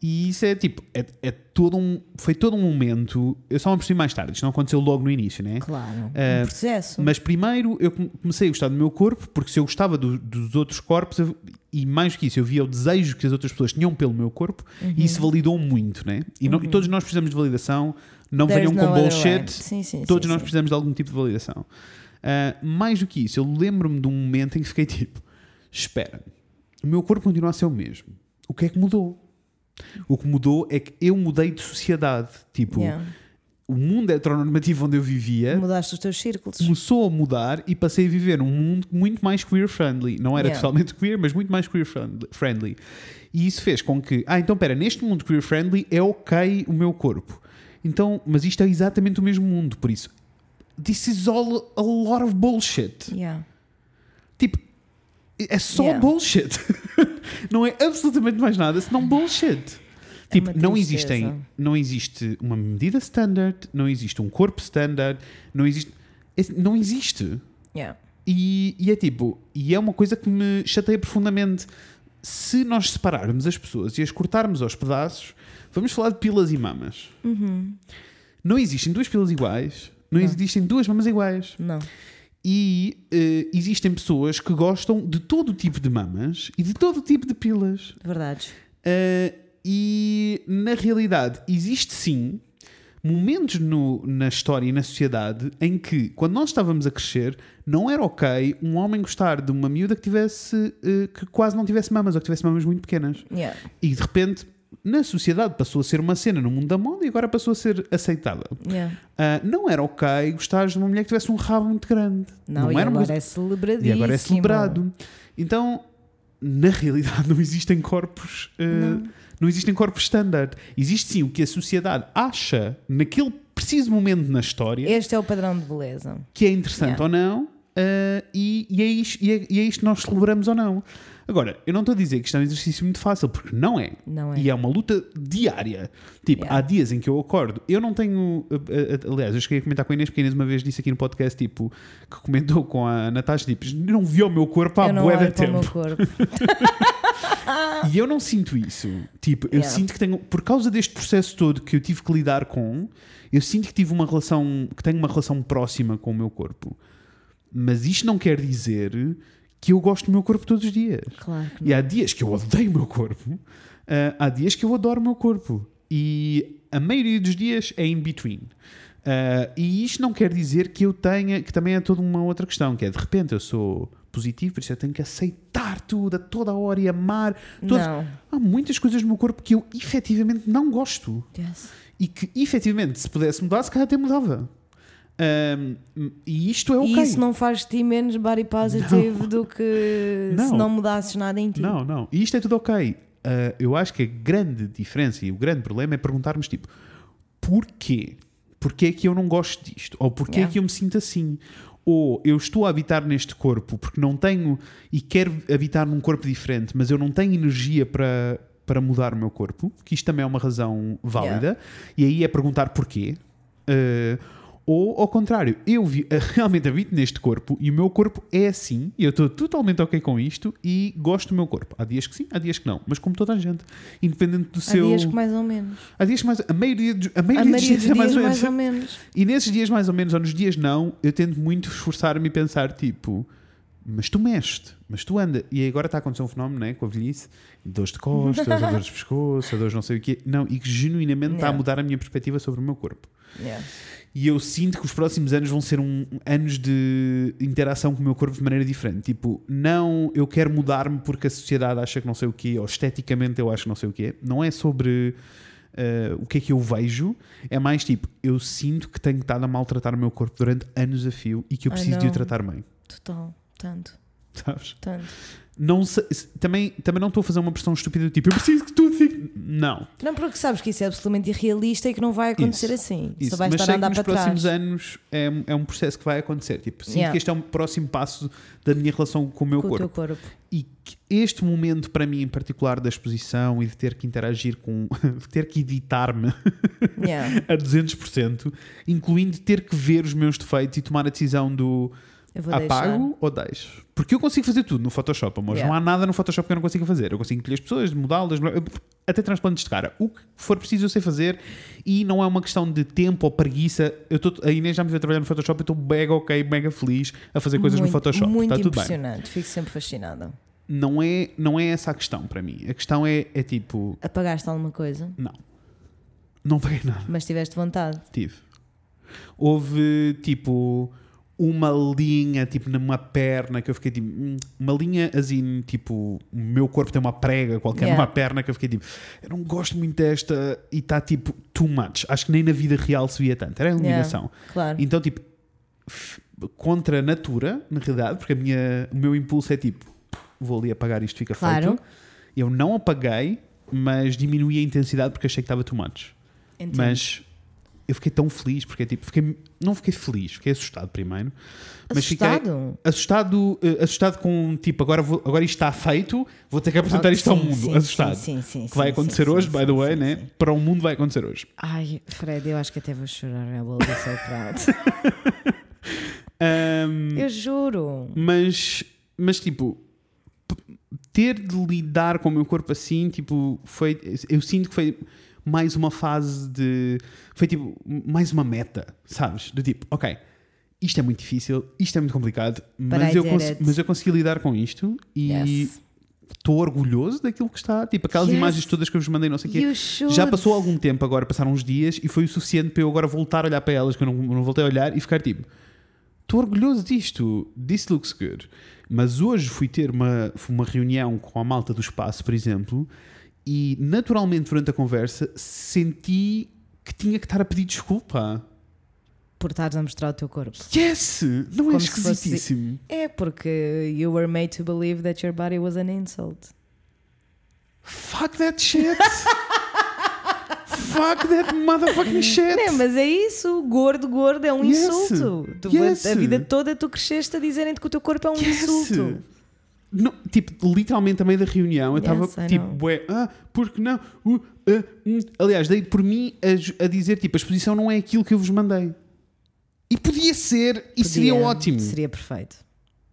e isso é tipo, é, é todo um, foi todo um momento. Eu só me percebi mais tarde, isto não aconteceu logo no início, né? Claro. Eh, um processo. Mas primeiro eu come- comecei a gostar do meu corpo, porque se eu gostava do- dos outros corpos, eu- e mais do que isso, eu via o desejo que as outras pessoas tinham pelo meu corpo, e isso validou muito, né? E, não- e todos nós precisamos de validação, não There's venham com bullshit, Sim, sim, todos sim, nós precisamos de algum tipo de validação. Ah, mais do que isso, eu lembro-me de um momento em que fiquei tipo: espera, o meu corpo continua a ser o mesmo. O que é que mudou? O que mudou é que eu mudei de sociedade. Tipo, Yeah. o mundo heteronormativo onde eu vivia Mudaste os teus círculos. começou a mudar e passei a viver num mundo muito mais queer friendly. Não era Yeah. totalmente queer, mas muito mais queer friendly- friendly. E isso fez com que, ah, então pera, neste mundo queer friendly é ok o meu corpo. Então, mas isto é exatamente o mesmo mundo, por isso. This is all a lot of bullshit. Yeah. Tipo, é só Yeah. bullshit. não é absolutamente mais nada senão bullshit. Tipo, É uma não existem, não existe uma medida standard, não existe um corpo standard, não existe, esse- não existe. Yeah. E, e é tipo, e é uma coisa que me chateia profundamente. Se nós separarmos as pessoas e as cortarmos aos pedaços, vamos falar de pilas e mamas. Não existem duas pilas iguais, não, Não. existem duas mamas iguais. Não. E eh, existem pessoas que gostam de todo o tipo de mamas e de todo o tipo de pilas. Verdades. Eh, e na realidade, existe sim momentos no- na história e na sociedade em que, quando nós estávamos a crescer, não era ok um homem gostar de uma miúda que tivesse eh, que quase não tivesse mamas ou que tivesse mamas muito pequenas. Yeah. E de repente, na sociedade, passou a ser uma cena no mundo da moda e agora passou a ser aceitável. Yeah. Ah, não era ok gostares de uma mulher que tivesse um rabo muito grande. Não, e era uma agora coisa- é celebradíssimo. e agora é celebrado. Então, na realidade, não existem corpos. eh, Não. não. existem corpos standard. Existe sim o que a sociedade acha naquele preciso momento na história Este é o padrão de beleza. que é interessante Yeah. ou não, eh, e, e, é isto, e, é, e é isto que nós celebramos ou não. Agora, eu não estou a dizer que isto é um exercício muito fácil, porque não é. Não é? E é uma luta diária. Tipo, Yeah. há dias em que eu acordo. Eu não tenho. eh, eh, Aliás, eu cheguei a comentar com a Inês, porque a Inês uma vez disse aqui no podcast, tipo, que comentou com a Natasha, tipo, não viu o meu corpo há bué de para o tempo. meu corpo. E eu não sinto isso. Tipo, eu Yeah. sinto que tenho. Por causa deste processo todo que eu tive que lidar com, eu sinto que tive uma relação. que tenho uma relação próxima com o meu corpo. Mas isto não quer dizer que eu gosto do meu corpo todos os dias. Claro E há dias que eu odeio o meu corpo, ah, há dias que eu adoro o meu corpo. E a maioria dos dias é in between. Ah, e isto não quer dizer que eu tenha, que também é toda uma outra questão, que é de repente eu sou positivo, por isso eu tenho que aceitar tudo a toda a hora e amar. Não. Há muitas coisas no meu corpo que eu efetivamente não gosto Yes. e que efetivamente se pudesse mudar, se calhar até mudava. Ahm, e isto é ok. E isso não faz de ti menos body positive do que se Não. não mudasses nada em ti. Não, não. E isto é tudo ok. Ah, eu acho que a grande diferença e o grande problema é perguntarmos tipo, porquê? Porquê é que eu não gosto disto? Ou porquê é Yeah. que eu me sinto assim? ou eu estou a habitar neste corpo porque não tenho e quero habitar num corpo diferente, mas eu não tenho energia para, para mudar o meu corpo, que isto também é uma razão válida, e aí é perguntar porquê. Uh, ou ao contrário, eu vi- realmente habito neste corpo e o meu corpo é assim, e eu estou totalmente ok com isto e gosto do meu corpo. Há dias que sim, há dias que não, mas como toda a gente, independente do Há seu. dias que mais ou menos. Há dias que mais. A maioria, dos- a A maioria, dos maioria dias dos é mais dias ou menos. mais ou menos. E nesses dias mais ou menos, ou nos dias não, eu tento muito esforçar-me e pensar tipo, mas tu mexes, mas tu anda. E agora está a acontecer um fenómeno, né, com a velhice, dores de costas, ou dores de pescoço, ou dores não sei o quê. Não, e que genuinamente está a Yeah. mudar a minha perspectiva sobre o meu corpo. Yeah. E eu sinto que os próximos anos vão ser um, anos de interação com o meu corpo de maneira diferente. Tipo, não eu quero mudar-me porque a sociedade acha que não sei o quê, ou esteticamente eu acho que não sei o quê. Não é sobre eh, o que é que eu vejo, é mais tipo, eu sinto que tenho estado a maltratar o meu corpo durante anos a fio e que eu preciso de o tratar bem. Total. Tanto. Sabes? Tanto. Não sei- também, também não estou a fazer uma pressão estúpida do tipo, eu preciso que tudo fique. Não. Não, porque sabes que isso é absolutamente irrealista e que não vai acontecer Isso, assim. Isso. Só Mas estar a andar que nos para próximos trás. anos é, é um processo que vai acontecer. Tipo, sinto Yeah. que este é um próximo passo da minha relação com o meu com corpo. o teu corpo. E que este momento, para mim, em particular, da exposição e de ter que interagir com. de ter que editar-me Yeah. a 200%, incluindo ter que ver os meus defeitos e tomar a decisão do apago deixar. ou deixo. Porque eu consigo fazer tudo no Photoshop, amor. Yeah. Não há nada no Photoshop que eu não consiga fazer. Eu consigo encolher as pessoas, mudá-las, até transplantes de cara. O que for preciso eu sei fazer e não é uma questão de tempo ou preguiça. Eu tô, a Inês já me viu trabalhar no Photoshop e estou mega ok, mega feliz a fazer coisas muito, no Photoshop. Muito Está tudo bem. impressionante. Fico sempre fascinada. Não é, não é essa a questão para mim. A questão é, é tipo, Apagaste alguma coisa, não. Não peguei nada. mas tiveste vontade. Tive. Houve tipo uma linha tipo numa perna que eu fiquei tipo hum, uma linha assim tipo o meu corpo tem uma prega qualquer Yeah. numa perna que eu fiquei tipo eu não gosto muito desta e está tipo too much acho que nem na vida real se via tanto era a iluminação Claro. então tipo contra a natura na realidade porque a minha, o meu impulso é tipo vou ali apagar isto fica Claro. feito eu não apaguei mas diminui a intensidade porque achei que estava too much Entendo. mas eu fiquei tão feliz porque tipo, fiquei, não fiquei feliz, fiquei assustado primeiro. Assustado? assustado, eh, assustado com tipo, agora, vou, agora isto está feito, vou ter que apresentar Ah, isto ao mundo. assustado. Sim, sim, sim, que vai acontecer hoje, by the way, né? Para o mundo vai acontecer hoje. Ai, Fred, eu acho que até vou chorar. I will be so proud. Eu juro. mas, mas tipo, ter de lidar com o meu corpo assim, tipo, foi. Eu sinto que foi mais uma fase de. Foi tipo, mais uma meta, sabes? Do tipo, ok, isto é muito difícil, isto é muito complicado, mas eu, cons- mas eu consegui lidar com isto e Yes. estou orgulhoso daquilo que está. Tipo, aquelas Yes. imagens todas que eu vos mandei, não sei o quê. Já passou algum tempo agora, passaram uns dias e foi o suficiente para eu agora voltar a olhar para elas, que eu não, não voltei a olhar e ficar tipo, estou orgulhoso disto, this looks good. Mas hoje fui ter uma, uma reunião com a malta do espaço, por exemplo, e naturalmente durante a conversa senti que tinha que estar a pedir desculpa. Por estares a mostrar o teu corpo. Yes! Não é Como fosse- esquisitíssimo? É porque you were made to believe that your body was an insult. Fuck that shit! Fuck that motherfucking shit! Não, mas é isso, gordo, gordo é um Yes. insulto. Tu- Yes. A vida toda tu cresceste a dizerem-te que o teu corpo é um Yes. insulto. Não, tipo, literalmente a meio da reunião eu estava Yes, tipo, bué, ah, porque não? Uh, ah, hum. Aliás, dei por mim a, a dizer, tipo, a exposição não é aquilo que eu vos mandei. E podia ser, e seria Podia, ótimo. Seria perfeito.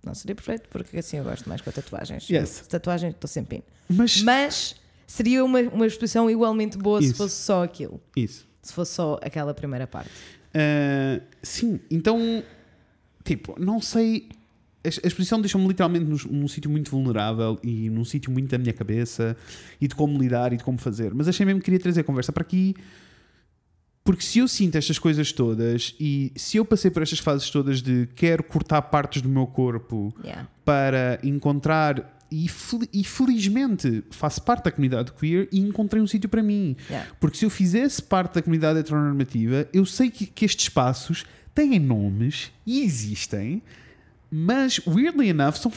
Não seria perfeito porque assim eu gosto mais com tatuagens. Yes. Tatuagens estou sempre in. Mas, Mas seria uma, uma exposição igualmente boa se Isso. fosse só aquilo. isso. Se fosse só aquela primeira parte. Ah, sim, então, tipo, não sei. A exposição deixou-me literalmente num, num sítio muito vulnerável e num sítio muito da minha cabeça e de como lidar e de como fazer. Mas achei mesmo que queria trazer a conversa para aqui porque se eu sinto estas coisas todas e se eu passei por estas fases todas de quero cortar partes do meu corpo Yeah. para encontrar e, e felizmente faço parte da comunidade queer e encontrei um sítio para mim. Yeah. Porque se eu fizesse parte da comunidade heteronormativa, eu sei que, que estes espaços têm nomes e existem, mas weirdly enough são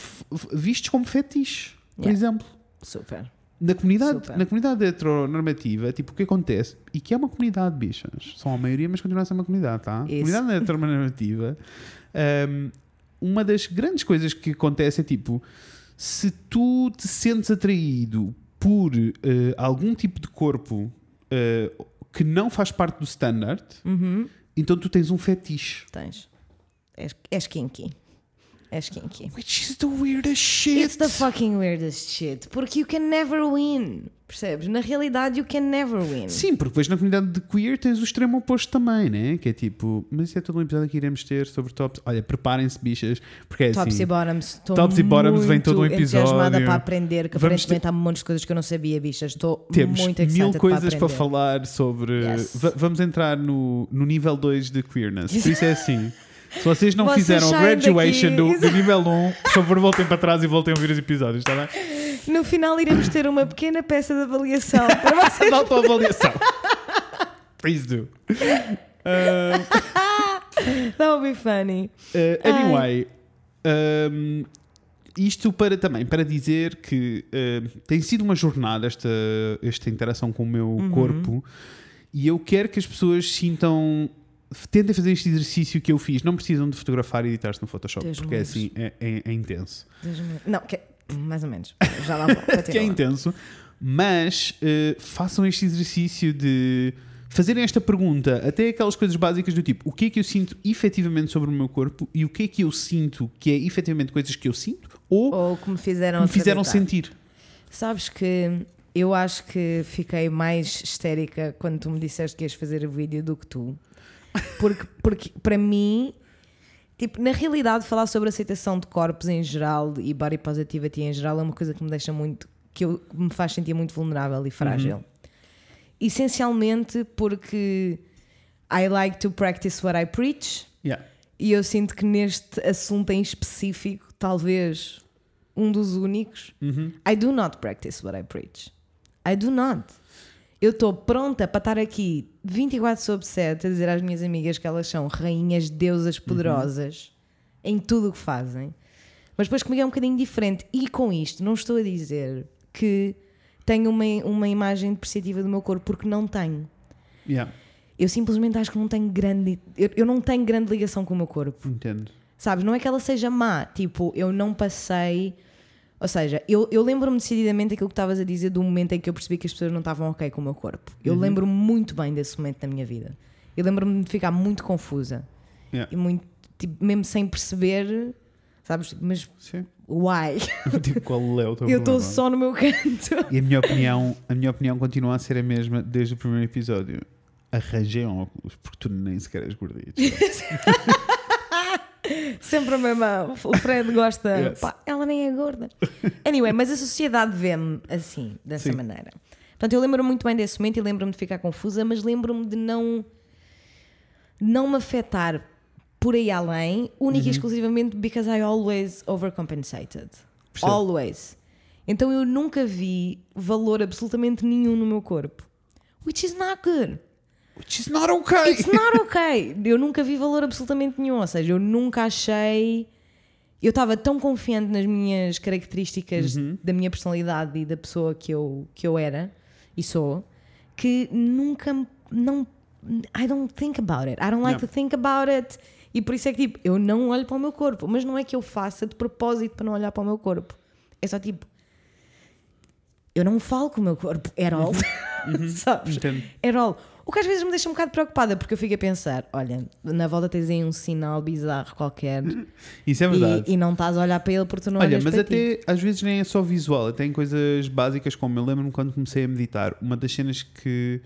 vistos como fetiches, por Yeah. exemplo. Super. Na comunidade, Super. na comunidade heteronormativa, tipo, o que acontece? E que é uma comunidade, bichas. São a maioria, mas continua a ser uma comunidade, tá? Isso. comunidade heteronormativa, hum, uma das grandes coisas que acontece é tipo, se tu te sentes atraído por eh, algum tipo de corpo eh, que não faz parte do standard, Uhum. então tu tens um fetiche. Tens. És, és kinky. És kinky. Which is the weirdest shit. It's the fucking weirdest shit. Porque you can never win. Percebes? Na realidade, you can never win. Sim, porque depois na comunidade de queer tens o extremo oposto também, né? Que é tipo, mas isso é todo um episódio que iremos ter sobre tops. Olha, preparem-se, bichas, porque é Tops assim. e bottoms. Estou Tops e bottoms vem todo um episódio. entusiasmada para aprender, que Vamos aparentemente há montes de coisas que eu não sabia, bichas. Estou Temos muito excited mil coisas para, para, aprender. falar sobre. Yes. Va- vamos entrar no, no nível 2 de queerness. Por isso é assim. Se vocês não Vocês fizeram graduation do, do nível 1, por favor, voltem para trás e voltem a ouvir os episódios, está bem? No final, iremos ter uma pequena peça de avaliação para vocês. Da autoavaliação. Please do. Uh, That would be funny. Uh, anyway, um, isto para também para dizer que uh, tem sido uma jornada esta, esta interação com o meu Uhum. corpo e eu quero que as pessoas sintam. Tentem fazer este exercício que eu fiz. Não precisam de fotografar e editar-se no Photoshop, Deus porque é assim, é, é- é intenso. Não, que- mais ou menos. Já lá vou. que é intenso, mas uh, façam este exercício de fazerem esta pergunta, até aquelas coisas básicas do tipo: o que é que eu sinto efetivamente sobre o meu corpo e o que é que eu sinto que é efetivamente coisas que eu sinto ou Ou que me fizeram, me fizeram sentir. Sabes que eu acho que fiquei mais histérica quando tu me disseste que ias fazer o vídeo do que tu. Porque, porque para mim, tipo, na realidade, falar sobre aceitação de corpos em geral e body positivity em geral é uma coisa que me deixa muito, que, eu, me faz sentir muito vulnerável e frágil. Essencialmente porque I like to practice what I preach. Yeah. E eu sinto que neste assunto em específico, talvez um dos únicos, Uhum. I do not practice what I preach. I do not. Eu estou pronta para estar aqui 24 sobre 7 a dizer às minhas amigas que elas são rainhas, deusas poderosas em tudo o que fazem. Mas depois comigo é um bocadinho diferente. E com isto, não estou a dizer que tenho uma, uma imagem depreciativa do meu corpo, porque não tenho. Yeah. Eu simplesmente acho que não tenho grande. Eu, eu não tenho grande ligação com o meu corpo. Entendo. Sabes? Não é que ela seja má. Tipo, eu não passei. Ou seja, eu, eu lembro-me decididamente daquilo que estavas a dizer do momento em que eu percebi que as pessoas não estavam ok com o meu corpo. Eu Uhum. lembro-me muito bem desse momento da minha vida. Eu lembro-me de ficar muito confusa. Yeah. E muito. Tipo, mesmo sem perceber. Sabes? Mas Sim. why? tipo, qual é o teu Eu estou só no meu canto. E a minha opinião, a minha opinião continua a ser a mesma desde o primeiro episódio. Arranjei um óculos porque tu nem sequer és gordito. Sempre a mesma. O Fred gosta. Yes. Pá, ela nem é gorda. Anyway, mas a sociedade vê-me assim, dessa Sim. maneira. Portanto, eu lembro-me muito bem desse momento e lembro-me de ficar confusa, mas lembro-me de não, não me afetar por aí além, única Uhum. e exclusivamente because I always overcompensated. Percebo. Always. Então eu nunca vi valor absolutamente nenhum no meu corpo. Which is not good. Which is not okay. It's not okay. Eu nunca vi valor absolutamente nenhum. Ou seja, eu nunca achei. Eu estava tão confiante nas minhas características Uhum. da minha personalidade e da pessoa que eu, que eu era e sou que nunca. Não. I don't think about it. I don't like Não. to think about it. E por isso é que tipo, eu não olho para o meu corpo. Mas não é que eu faça de propósito para não olhar para o meu corpo. É só tipo. Eu não falo com o meu corpo. At all. Sabes? Entendo. At all. O que às vezes me deixa um bocado preocupada, porque eu fico a pensar: olha, na volta tens aí um sinal bizarro qualquer Isso é verdade. e, e não estás a olhar para ele porque tu não Olha, mas para ti. até às vezes nem é só visual, até em coisas básicas, como eu lembro-me quando comecei a meditar, uma das cenas que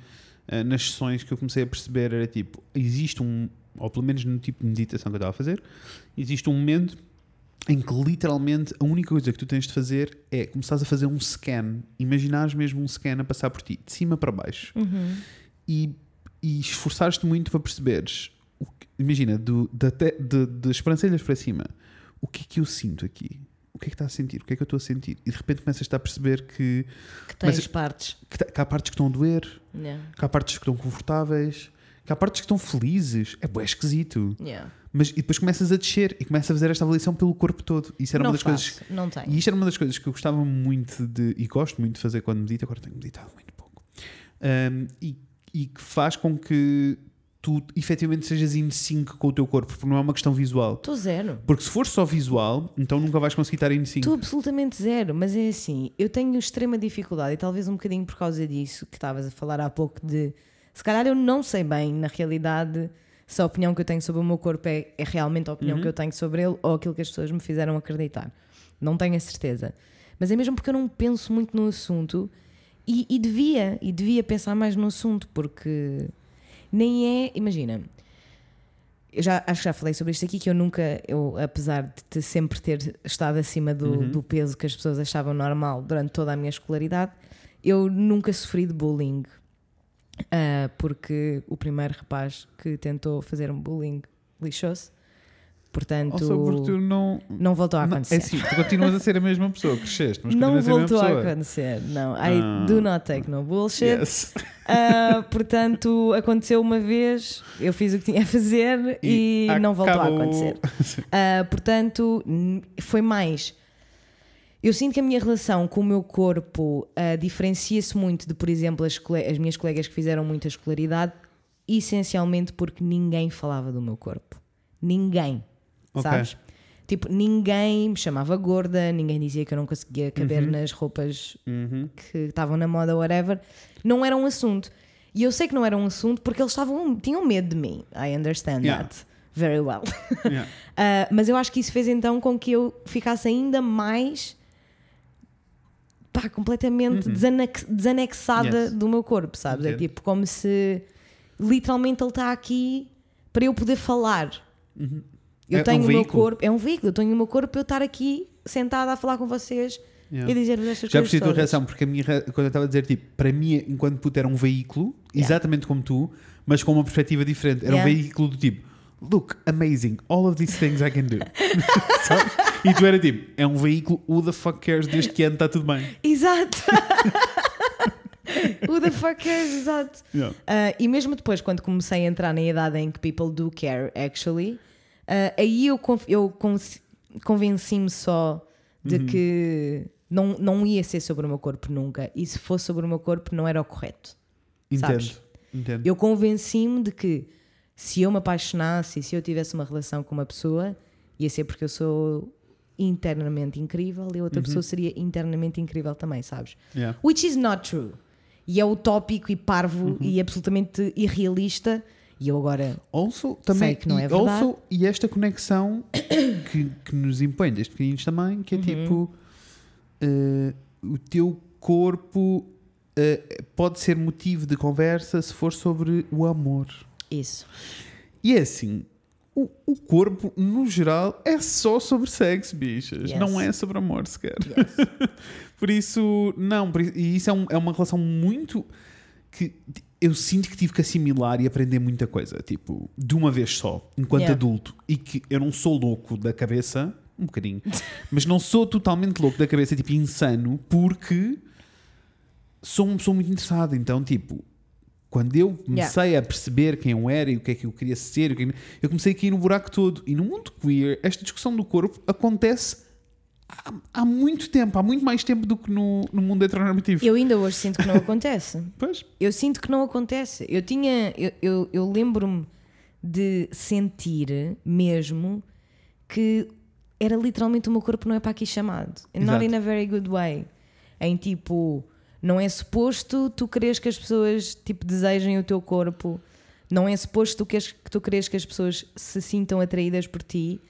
eh, nas sessões que eu comecei a perceber era tipo, existe um, ou pelo menos no tipo de meditação que eu estava a fazer, existe um momento em que literalmente a única coisa que tu tens de fazer é começares a fazer um scan, imaginares mesmo um scan a passar por ti, de cima para baixo, Uhum. E, e esforçares-te muito para perceberes, que- imagina, do, da te, de, das sobrancelhas para cima, o que é que eu sinto aqui? O que é que está a sentir? O que é que eu estou a sentir? E de repente começas a perceber que, Que tens mas- partes. que, que há partes que estão a doer, Yeah. que há partes que estão confortáveis, que há partes que estão felizes. É bué esquisito. Yeah. Mas e depois começas a descer e começas a fazer esta avaliação pelo corpo todo. Isso era não uma das faço, coisas. não tenho. E isto era uma das coisas que eu gostava muito de. E gosto muito de fazer quando medito. Agora tenho meditado muito pouco. Um, e, e que faz com que tu efetivamente sejas in sync com o teu corpo, porque não é uma questão visual. Estou zero. Porque se for só visual, então nunca vais conseguir estar in sync. Estou absolutamente zero, mas é assim, eu tenho extrema dificuldade e talvez um bocadinho por causa disso que estavas a falar há pouco de se calhar eu não sei bem, na realidade, se a opinião que eu tenho sobre o meu corpo é, é realmente a opinião que eu tenho sobre ele ou aquilo que as pessoas me fizeram acreditar. Não tenho a certeza. Mas é mesmo porque eu não penso muito no assunto e, e devia, e devia pensar mais no assunto, porque nem é, imagina, eu já acho que já falei sobre isto aqui que eu nunca, eu, apesar de te- sempre ter estado acima do, do peso que as pessoas achavam normal durante toda a minha escolaridade, eu nunca sofri de bullying. Ah, porque o primeiro rapaz que tentou fazer um bullying lixou-se. Portanto, Ou tu não. não voltou a não- acontecer. é assim, tu continuas a ser a mesma pessoa, cresceste, mas não a a voltou a pessoa. acontecer, não. I Ah. do not take no bullshit. Yes. Ah, portanto, aconteceu uma vez, eu fiz o que tinha a fazer e, não voltou a acontecer. Ah, portanto, foi mais. Eu sinto que a minha relação com o meu corpo ah, diferencia-se muito de, por exemplo, as, as minhas colegas que fizeram muita escolaridade, essencialmente porque ninguém falava do meu corpo. Ninguém. Ok. Sabes? Tipo, ninguém me chamava gorda, ninguém dizia que eu não conseguia caber nas roupas Uhum. que estavam na moda, whatever. Não era um assunto. E eu sei que não era um assunto porque eles estavam, tinham medo de mim. I understand Yeah. that very well. Yeah. Ah, mas eu acho que isso fez então com que eu ficasse ainda mais pá, completamente desanex- desanexada Uhum. Yes. do meu corpo, sabes? É tipo como se literalmente ele está aqui para eu poder falar. Eu É- tenho um o meu corpo, é um veículo, eu tenho o meu corpo para eu estar aqui sentada a falar com vocês Yeah. e dizer-vos estas Já coisas. percebi a tua reação, porque a minha quando eu estava a dizer, tipo, para mim, enquanto puto, era um veículo, Yeah. exatamente como tu, mas com uma perspectiva diferente. Era Yeah. um veículo do tipo, look, amazing, all of these things I can do. E tu era tipo, é um veículo, who the fuck cares, desde que ano está tudo bem. Exato! Who the fuck cares? Exato. Yeah. Ah, e mesmo depois, quando comecei a entrar na idade em que people do care, actually, ah, aí eu, eu convenci-me só de Uhum. que não, não ia ser sobre o meu corpo nunca. E se fosse sobre o meu corpo, não era o correto. Entendo. Sabes? Entendo. Eu convenci-me de que se eu me apaixonasse e se eu tivesse uma relação com uma pessoa, ia ser porque eu sou internamente incrível e a outra pessoa seria internamente incrível também, sabes? Yeah. Which is not true. E é utópico e parvo e absolutamente irrealista. E eu agora. Also, também, Sei que não é verdade. also, e esta conexão que, que nos impõe desde pequeninos também, que é Uhum. tipo eh, o teu corpo eh, pode ser motivo de conversa se for sobre o amor. Isso. E é assim, o, o corpo, no geral, é só sobre sexo, bichas. Yes. Não é sobre amor sequer. por isso, não, por isso, e isso é, um- é uma relação muito que eu sinto que tive que assimilar e aprender muita coisa, tipo, de uma vez só, enquanto Yeah. adulto, e que eu não sou louco da cabeça, um bocadinho, mas não sou totalmente louco da cabeça, tipo, insano, porque sou uma pessoa muito interessada. Então, tipo, quando eu comecei a perceber quem eu era e o que é que eu queria ser, é eu comecei a cair no buraco todo. E no mundo queer, esta discussão do corpo acontece há, há muito tempo, há muito mais tempo do que no, no mundo heteronormativo. Eu ainda hoje sinto que não acontece. Pois. Eu sinto que não acontece. Eu tinha. Eu, eu, eu lembro-me de sentir mesmo que era literalmente o meu corpo não é para aqui chamado. Not Exato. in a very good way. Em tipo, não é suposto tu queres que as pessoas tipo, desejem o teu corpo. Não é suposto tu queres, que tu queres que as pessoas se sintam atraídas por ti.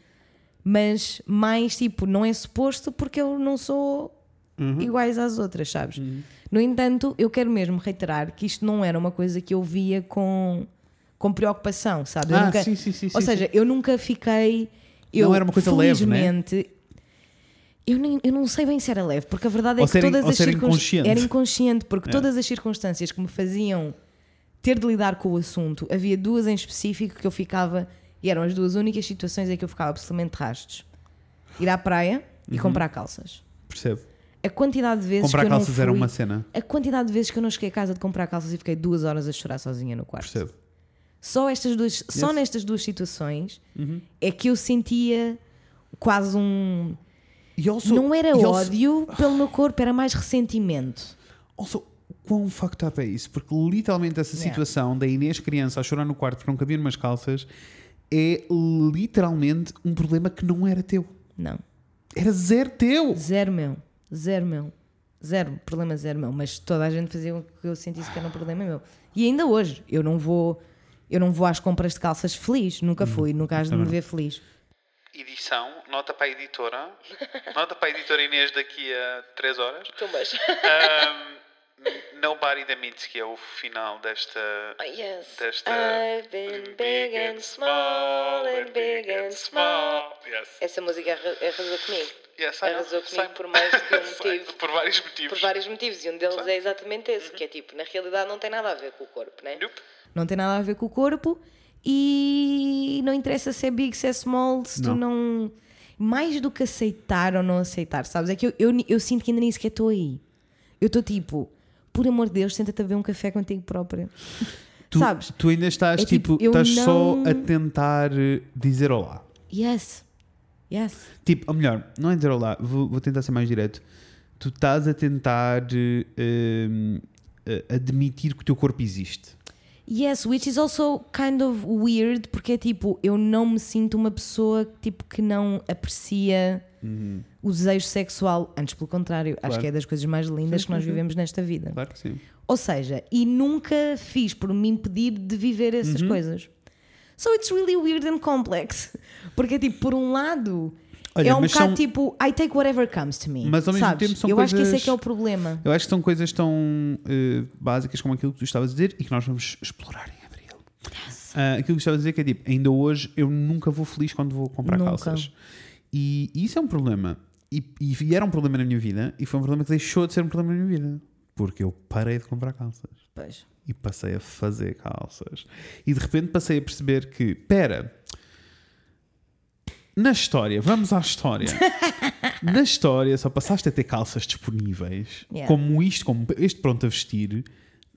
Mas mais tipo, não é suposto porque eu não sou iguais às outras, sabes? No entanto, eu quero mesmo reiterar que isto não era uma coisa que eu via com, com preocupação, sabes? Ah, nunca- sim, sim, sim. ou seja, eu nunca fiquei. Eu, Não era uma coisa leve, né? felizmente, Eu, nem, eu não sei bem se era leve, porque a verdade é Ou que ser in- todas as circunstâncias. Era inconsciente, porque É. todas as circunstâncias que me faziam ter de lidar com o assunto, havia duas em específico que eu ficava, e eram as duas únicas situações em que eu ficava absolutamente rastos: ir à praia e Uhum. comprar calças. Percebo. A quantidade de vezes Comprar que eu não calças fui, era uma cena. A quantidade de vezes que eu não cheguei a casa de comprar calças e fiquei duas horas a chorar sozinha no quarto. Percebo. Só, estas duas, só Yes. nestas duas situações Uhum. é que eu sentia quase um. Also, não era also- ódio pelo meu corpo, era mais ressentimento. also, quão fucked up é isso? Porque literalmente essa Yeah. situação da Inês criança a chorar no quarto porque não cabia umas calças é literalmente um problema que não era teu. Não. Era zero teu. Zero meu. Zero meu. Zero. Problema zero meu. Mas toda a gente fazia o que eu sentisse que era um problema meu. E ainda hoje, eu não vou. Eu não vou às compras de calças feliz. Nunca fui. Nunca has de me ver feliz. Edição, nota para a editora. Nota para a editora Inês daqui a 3 horas. Tumbas. Nobody the Meets, que é o final desta. yes. Desta- I've been big and small and big and small. Yes. Essa música arra- arrasou comigo. Yes. Arrasou comigo Sei. por mais de um Sei, motivo. Por vários motivos. Por vários motivos, e um deles é exatamente esse, que é tipo, na realidade não tem nada a ver com o corpo, né? Nope. Não tem nada a ver com o corpo e não interessa se é big, se é small, se tu não. Mais do que aceitar ou não aceitar, sabes? É que eu, eu, eu sinto que ainda nem sequer estou aí. Eu estou tipo, por amor de Deus, senta-te a ver um café contigo própria. Tu, Sabes? tu ainda estás É tipo, tipo, estás só não- a tentar dizer olá. Yes. Yes. Tipo, ou melhor, não é dizer olá, vou, vou tentar ser mais direto. Tu estás a tentar eh, admitir que o teu corpo existe. Yes, which is also kind of weird, porque é tipo, eu não me sinto uma pessoa tipo, que não aprecia o desejo sexual. Antes, pelo contrário, acho Claro. que é das coisas mais lindas Sim, que nós sim, vivemos nesta vida. Claro que sim. Ou seja, e nunca fiz por me impedir de viver Uhum. essas coisas. So it's really weird and complex. Porque é tipo, por um lado, Olha, é um bocado são- tipo, I take whatever comes to me. Mas ao mesmo sabes? tempo são Eu acho que esse é coisas- que é o problema. Eu acho que são coisas tão eh, básicas como aquilo que tu estavas a dizer e que nós vamos explorar em abril. Ah, aquilo que estavas a dizer que é tipo, ainda hoje eu nunca vou feliz quando vou comprar Nunca. calças. E, e isso é um problema. E, e- era um problema na minha vida e foi um problema que deixou de ser um problema na minha vida. Porque eu parei de comprar calças Pois. e passei a fazer calças. E de repente passei a perceber que, pera, na história, vamos à história. na história, só passaste a ter calças disponíveis, Yeah. como isto, como este pronto a vestir,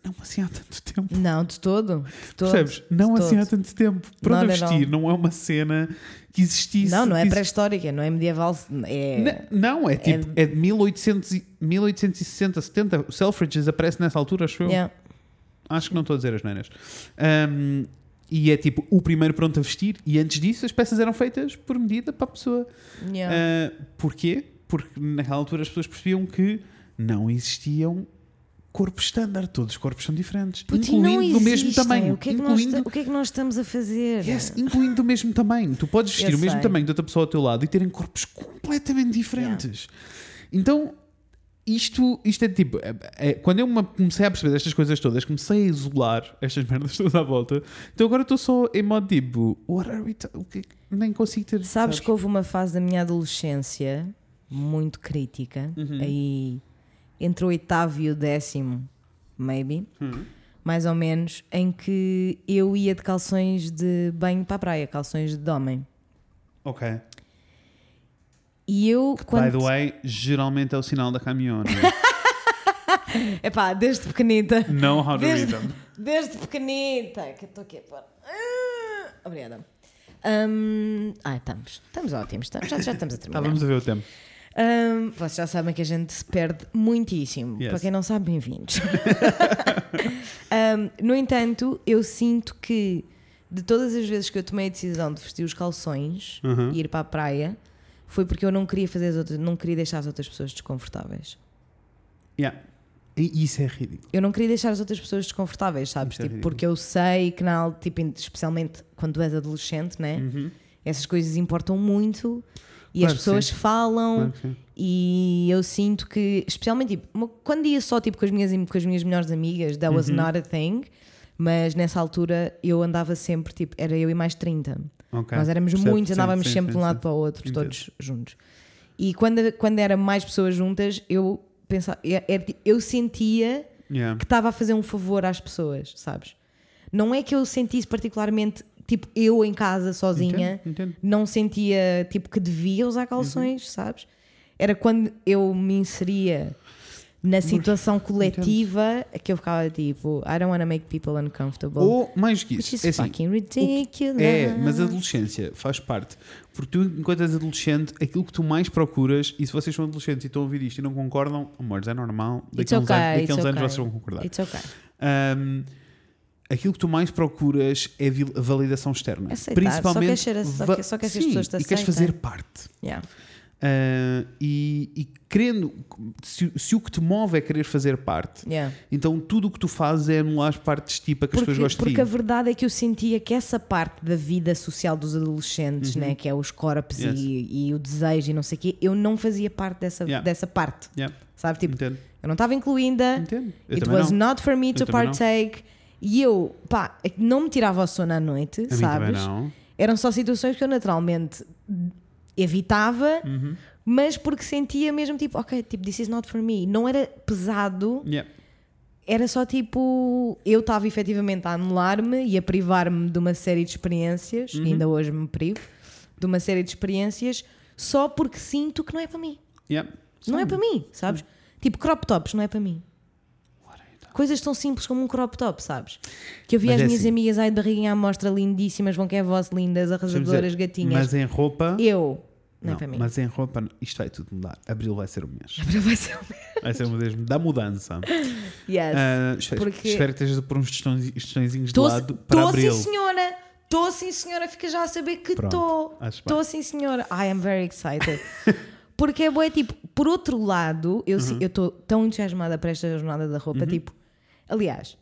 não assim há tanto tempo. Não, de todo. De todo Percebes? Não de assim há todo. tanto tempo. Pronto a Not at vestir all. não é uma cena que existisse. Não, não é pré-histórica, não é medieval. É... N- Não, é tipo, é de 1800, e- 1860, 70. O Selfridges aparece nessa altura, acho eu. Yeah. Acho que não estou a dizer as neiras. Um, e é tipo o primeiro pronto a vestir, e antes disso as peças eram feitas por medida para a pessoa. Yeah. Uh, porquê? Porque naquela altura as pessoas percebiam que não existiam corpos estándar, todos os corpos são diferentes, incluindo do mesmo tamanho. O que, é que nós, incluindo, esta- o que é que nós estamos a fazer? Yes, incluindo do mesmo tamanho. Tu podes vestir Eu o mesmo sei. tamanho de outra pessoa ao teu lado e terem corpos completamente diferentes. Então, isto, isto é tipo. é- é- quando eu me comecei a perceber estas coisas todas, comecei a isolar estas merdas todas à volta. Então agora estou só em modo tipo. What are we ta- o que- nem consigo ter. Sabes que houve uma fase da minha adolescência muito crítica, Uhum. aí entre o oitavo e o décimo, maybe, Uhum. mais ou menos, em que eu ia de calções de banho para a praia, calções de homem. Ok. E eu, By quando. the way, geralmente é o sinal da caminhona. Epá, desde pequenita. know how to read Desde, them. desde pequenita. Que eu estou aqui a pôr. Ah, Obrigada. Hum, ah, estamos. Estamos ótimos. Estamos, já, já estamos a terminar. Estávamos a ver o tempo. Hum, vocês já sabem que a gente se perde muitíssimo. Yes. Para quem não sabe, bem-vindos. Hum, no entanto, eu sinto que de todas as vezes que eu tomei a decisão de vestir os calções Uhum. e ir para a praia, foi porque eu não queria fazer as outras, não queria deixar as outras pessoas desconfortáveis. Yeah. E isso é ridículo. Eu não queria deixar as outras pessoas desconfortáveis, sabes? É Tipo, ridículo. porque eu sei que, na, tipo, especialmente quando tu és adolescente, né? Uhum. essas coisas importam muito e Claro as pessoas sim. falam. Claro. E eu sinto que, especialmente, tipo, quando ia só tipo, com, as minhas, com as minhas melhores amigas, that Uhum. was not a thing. Mas nessa altura eu andava sempre, tipo, era eu e mais 30. Ok. Nós éramos muitos, andávamos sim, sempre de sim, um lado para o outro, Entendo. todos juntos. E quando, quando era mais pessoas juntas, eu pensava, é- tipo- eu sentia Yeah. que estava a fazer um favor às pessoas, sabes? Não é que eu sentisse particularmente, tipo, eu em casa sozinha, Entendo, entendo. não sentia tipo que devia usar calções, Uhum. sabes? Era quando eu me inseria na situação coletiva que eu ficava tipo, I don't want to make people uncomfortable. Ou mais que which isso. is É assim, fucking ridiculous. É, mas a adolescência faz parte. Porque tu, enquanto és adolescente, aquilo que tu mais procuras, e se vocês são adolescentes e estão a ouvir isto e não concordam, amores, é normal. Daqui a uns okay, anos, daqui uns it's anos okay. vocês vão concordar. It's okay. Um, aquilo que tu mais procuras é a validação externa. Aceitar, Principalmente. só queres ser só que- só queres as pessoas te E queres aceitem. fazer parte. Yeah. Uh, e, e querendo, se, se o que te move é querer fazer parte, Yeah. então tudo o que tu fazes é anular as partes de ti para que as Porque, pessoas gostem porque a verdade é que eu sentia que essa parte da vida social dos adolescentes, né, que é os corpos Uhum. Yes. e, e o desejo e não sei o quê, eu não fazia parte dessa, Yeah. dessa parte. Yeah, Sabe? Tipo, entendo, eu não estava incluída, entendo. Eu it was não. not for me to também não. E eu, pá, é não me tirava o sono à noite, A sabes? não. Eram só situações que eu naturalmente evitava, Uhum. mas porque sentia mesmo tipo, ok, tipo, this is not for me. Não era pesado, Yeah. era só tipo, eu estava efetivamente a anular-me e a privar-me de uma série de experiências, Uhum. ainda hoje me privo, de uma série de experiências só porque sinto que não é para mim. Yeah. Não é para mim, sabes? Tipo, crop tops não é para mim. Coisas tão simples como um crop top, sabes? Que eu vi Mas as é minhas assim. amigas aí de barriguinha à mostra lindíssimas, vão que é voz lindas, arrasadoras, dizer, gatinhas. Mas em roupa. Eu, não, Não, é para mim. mas em roupa, isto vai tudo mudar. Abril vai ser o mês. Vai ser o Vai ser o mês da mudança. Yes. Ah, espero, porque- espero que estejas a pôr uns tostõezinhos de lado para tô abril. sim, senhora. Estou sim, senhora. Fica já a saber que estou. Estou sim, senhora. I am very excited. Porque é boa, tipo, por outro lado, eu Uhum. estou tão entusiasmada para esta jornada da roupa, tipo, aliás,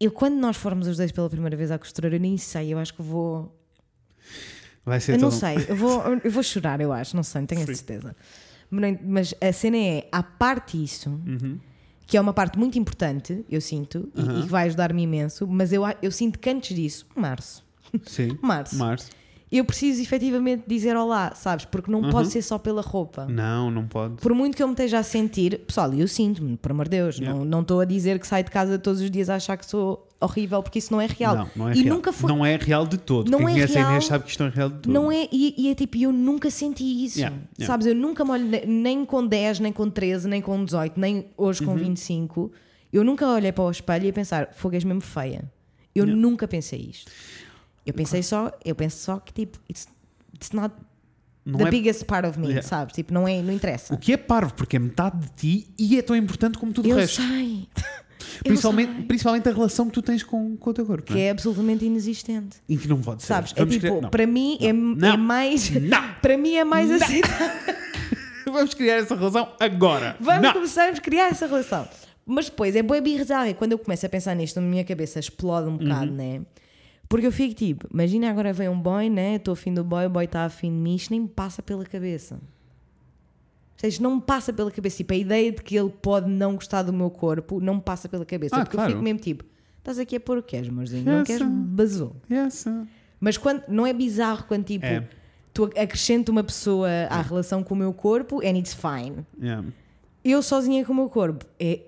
eu quando nós formos os dois pela primeira vez à costureira, eu nem sei, eu acho que vou. Vai ser Eu não um- sei, eu vou, eu vou chorar, eu acho, não sei, não tenho a certeza. Mas a cena é, à parte isso, Uhum. que é uma parte muito importante, eu sinto, e- e, que vai ajudar-me imenso, mas eu, eu sinto que antes disso, março, Sim. março, Março. Eu preciso efetivamente dizer olá, sabes? Porque não Uhum. pode ser só pela roupa. Não, não pode. Por muito que eu me esteja a sentir, pessoal, eu sinto-me, por amor de Deus, Yeah. não não estou a dizer que saio de casa todos os dias a achar que sou horrível, porque isso não é real. Não, não é e real. nunca foi. Não é real de todo. Não Quem é conhece a real. Inês sabe que isto não é real de todo. Não é, e, e é tipo, eu nunca senti isso. Yeah, yeah. Sabes, eu nunca me olho ne- nem com 10, nem com 13, nem com 18, nem hoje Uhum. com 25. Eu nunca olhei para o espelho e a pensar, fogo és mesmo feia. Eu Yeah. nunca pensei isto. Eu pensei só, eu penso só que tipo, it's, it's not Não the é- biggest part of me, Yeah. sabes? Tipo, não, é, não interessa. O que é parvo, porque é metade de ti e é tão importante como tudo o Eu resto. sei. Eu Principalmente, sei. principalmente a relação que tu tens com, com o teu corpo. Que é? é absolutamente inexistente. E que não pode ser. Sabes? É Vamos tipo, criar- para mim é, é mais. Não. Para mim é mais aceitável. Vamos criar essa relação agora. Vamos não. começar a criar essa relação. Mas depois é boa bizarro. E quando eu começo a pensar nisto, na minha cabeça explode um bocado, Uhum. né? Porque eu fico tipo, imagina agora vem um boy, né? Estou afim do boy, o boy está afim de mim, isto nem me passa pela cabeça. Seja, não me passa pela cabeça. Tipo, a ideia de que ele pode não gostar do meu corpo não me passa pela cabeça. Ah, porque claro. eu fico mesmo tipo, estás aqui a pôr o que és, amorzinho? Não Yes. queres basou. Yes. Mas quando, não é bizarro quando tipo, É. tu acrescento uma pessoa à relação com o meu corpo and it's fine. Yeah. Eu sozinha com o meu corpo é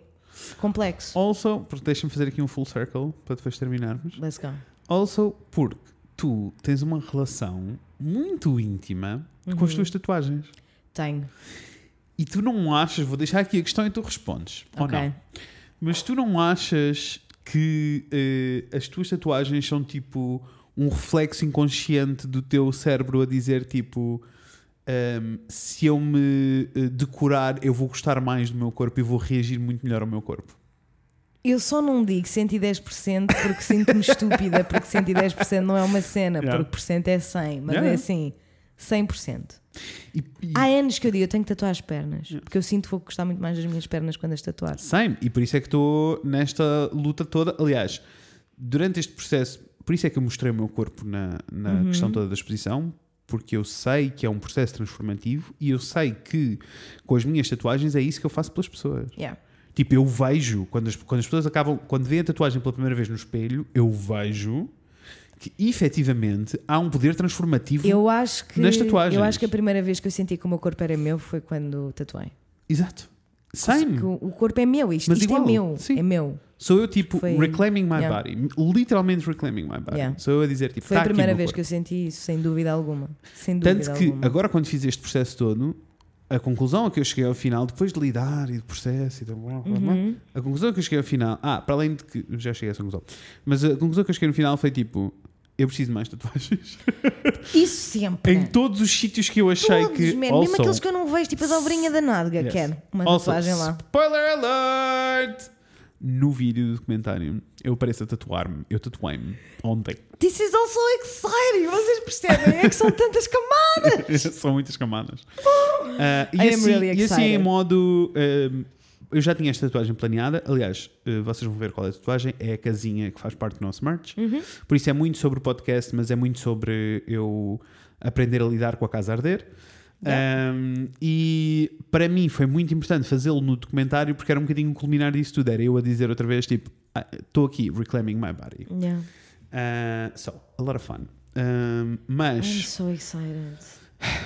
complexo. Also, deixa-me fazer aqui um full circle para depois terminarmos. Let's go. Also, porque tu tens uma relação muito íntima com Uhum. as tuas tatuagens. Tenho. E tu não achas, vou deixar aqui a questão e tu respondes. Ou não? Mas tu não achas que eh, as tuas tatuagens são tipo um reflexo inconsciente do teu cérebro a dizer tipo ehm, se eu me eh, decorar eu vou gostar mais do meu corpo e vou reagir muito melhor ao meu corpo. Eu só não digo 110% porque sinto-me estúpida, porque 110% não é uma cena, Yeah. porque por cento é 100, mas Yeah. é assim, 100%. E, e, Há anos que eu digo, eu tenho que tatuar as pernas, porque eu sinto que vou gostar muito mais das minhas pernas quando as tatuar. Same. E por isso é que estou nesta luta toda. Aliás, durante este processo, por isso é que eu mostrei o meu corpo na, na Uhum. questão toda da exposição, porque eu sei que é um processo transformativo e eu sei que com as minhas tatuagens é isso que eu faço pelas pessoas. Yeah. Tipo, eu vejo, quando as, quando as pessoas acabam, quando veem a tatuagem pela primeira vez no espelho, eu vejo que efetivamente há um poder transformativo. Eu acho que Nas tatuagens. eu acho que a primeira vez que eu senti que o meu corpo era meu foi quando tatuei. Exato. Same. O corpo é meu, isto, Mas isto igual, é meu, sim. é meu. Sou eu tipo Foi- reclaiming my Yeah. body. Literalmente reclaiming my body. Yeah. Sou eu a dizer tipo, Foi "Tá a primeira vez corpo." que eu senti isso, sem dúvida alguma. Sem dúvida Tanto que alguma. agora quando fiz este processo todo, a conclusão a que eu cheguei ao final, depois de lidar e de processo e de blá, blá, blá, Uhum. a conclusão a que eu cheguei ao final, ah, para além de que já cheguei a essa conclusão, mas a conclusão que eu cheguei no final foi tipo, eu preciso de mais tatuagens. Isso sempre. em todos os sítios que eu achei Todos, que. man. Mesmo also, aqueles que eu não vejo, tipo a dobrinha da nádega, Yes. quero uma also, tatuagem lá. Spoiler alert! No vídeo do documentário, eu pareço a tatuar-me. Eu tatuei-me ontem. This is also exciting, vocês percebem? É que são tantas camadas. São muitas camadas. Ah, e, I assim, really e assim, em modo. ah, eu já tinha esta tatuagem planeada. Aliás, ah, vocês vão ver qual é a tatuagem. É a casinha que faz parte do nosso merch. Uhum. Por isso é muito sobre o podcast, mas é muito sobre eu aprender a lidar com a casa a arder. Yeah. Um, e para mim foi muito importante fazê-lo no documentário porque era um bocadinho o culminar disso tudo. Era eu a dizer outra vez: tipo, estou aqui, reclaiming my body. Yeah. Uh, so, a lot of fun. Um, I'm mas, so excited.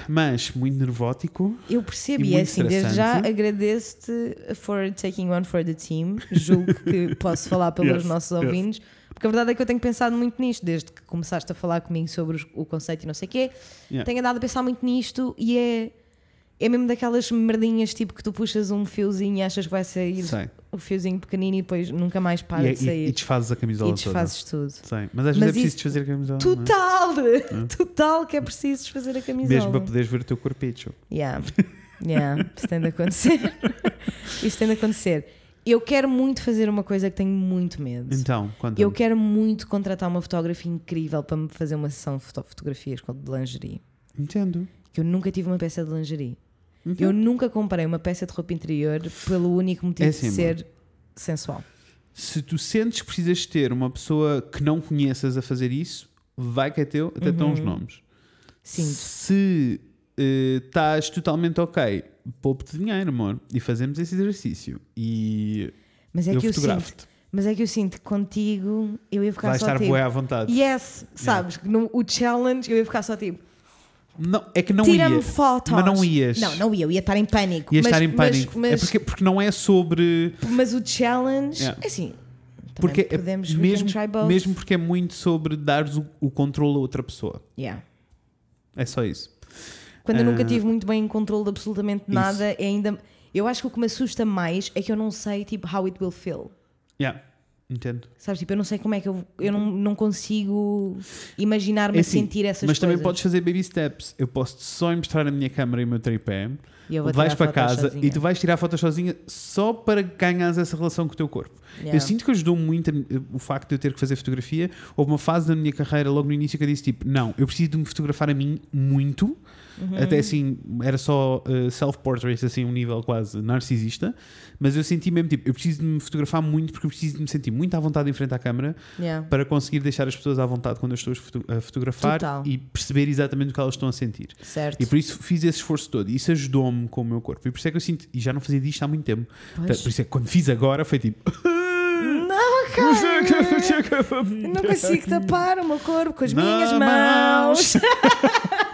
mas muito nervótico. Eu percebo, E é assim, desde já agradeço-te for taking one for the team. Julgo que posso falar pelos Yes, nossos yes. ouvintes, porque a verdade é que eu tenho pensado muito nisto, desde que começaste a falar comigo sobre os- o conceito e não sei o quê. Yeah. Tenho andado a pensar muito nisto e é, é mesmo daquelas merdinhas tipo que tu puxas um fiozinho e achas que vai sair Sei. o fiozinho pequenino e depois nunca mais para E, de e, sair. e desfazes a camisola E desfazes tudo. toda. Sei. Mas às vezes Mas é preciso desfazer a camisola. é? Total! Total que é preciso desfazer a camisola. Mesmo para poderes ver o teu corpicho. Yeah. Yeah. Isso tem de acontecer. Isso tem de acontecer. Eu quero muito fazer uma coisa que tenho muito medo. Então, quanto Eu quero muito contratar uma fotógrafa incrível para me fazer uma sessão de foto- fotografias de lingerie. Entendo. Que eu nunca tive uma peça de lingerie. Entendo. Eu nunca comprei uma peça de roupa interior pelo único motivo É assim, de ser sensual. Se tu sentes que precisas ter uma pessoa que não conheças a fazer isso, vai que é teu, até Uhum. os nomes. Sinto. Se eh, estás totalmente ok, poupe-te dinheiro, amor, e fazemos esse exercício. E Mas é eu que eu sinto. Mas é que eu sinto que contigo eu ia ficar Vai só estar tipo. à vontade. Yes, sabes? que no- O challenge eu ia ficar só tipo. Não, é que não Tira-me ia. fotos. Mas não ias. Não, não ia, eu ia estar em pânico. Ias mas, estar em mas- pânico. Mas, é porque, porque não é sobre. mas o challenge, Yeah. é assim. Porque é podemos mesmo, can try both. mesmo porque é muito sobre dares o, o controle a outra pessoa. Yeah. É só isso. Quando eu nunca Ah. tive muito bem em controle de absolutamente nada, é ainda. Eu acho que o que me assusta mais é que eu não sei tipo how it will feel. Yeah. Entendo. Sabes? Tipo, eu não sei como é que eu. Eu não, não consigo imaginar-me É assim, sentir essas Mas coisas. também podes fazer baby steps. Eu posso só mostrar a minha câmera e o meu tripé. E eu vou vais para casa sozinha. e tu vais tirar fotos sozinha só para ganhares essa relação com o teu corpo. Yeah. Eu sinto que ajudou muito o facto de eu ter que fazer fotografia. Houve uma fase da minha carreira, logo no início, que eu disse tipo: Não, eu preciso de me fotografar a mim muito. Uhum. Até assim, era só uh, self-portrait, assim, um nível quase narcisista. Mas eu senti mesmo tipo: Eu preciso de me fotografar muito porque eu preciso de me sentir muito à vontade em frente à câmera Yeah. para conseguir deixar as pessoas à vontade quando eu estou a foto- a fotografar Total. e perceber exatamente o que elas estão a sentir. Certo. E por isso fiz esse esforço todo. E isso ajudou-me com o meu corpo. E por isso é que eu sinto. E já não fazia disto há muito tempo. Pois. Por isso é que quando fiz agora foi tipo. Cara! Não consigo tapar o meu corpo com as minhas mãos.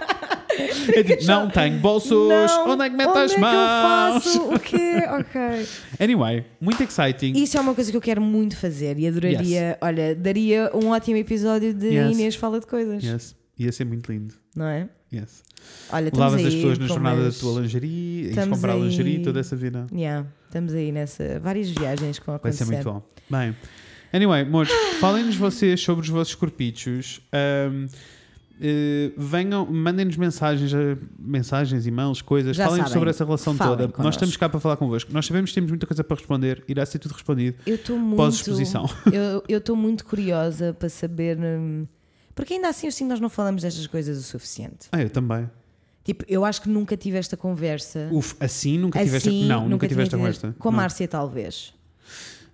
É tipo, não tenho bolsos. Não. Onde é que meto as é mãos? O quê? Ok. Anyway, muito exciting. Isso é uma coisa que eu quero muito fazer e adoraria. Olha, daria um ótimo episódio de Yes. Inês Fala de Coisas. Yes. Ia ser muito lindo. Não é? Yes. Olha, Levavas aí. as pessoas na com jornada da tua lingerie, ias comprar aí- lingerie, toda essa vida. Yeah, estamos aí nessa. Várias viagens que vão Vai ser muito bom. Bem, anyway, amores, falem-nos vocês sobre os vossos corpichos. Ahm, eh, venham, mandem-nos mensagens, eh, mensagens, e-mails, coisas. Sabem. sobre essa relação Falem toda. Nós connosco. estamos cá para falar convosco. Nós sabemos que temos muita coisa para responder, irá ser tudo respondido. Eu estou muito. Pós-exposição. Eu estou muito curiosa para saber. hum, Porque ainda assim, que nós não falamos destas coisas o suficiente. Ah, eu também. Tipo, eu acho que nunca tive esta conversa. Uf, assim nunca assim, tiveste. Não, nunca, tive esta conversa. Com a. Márcia, talvez.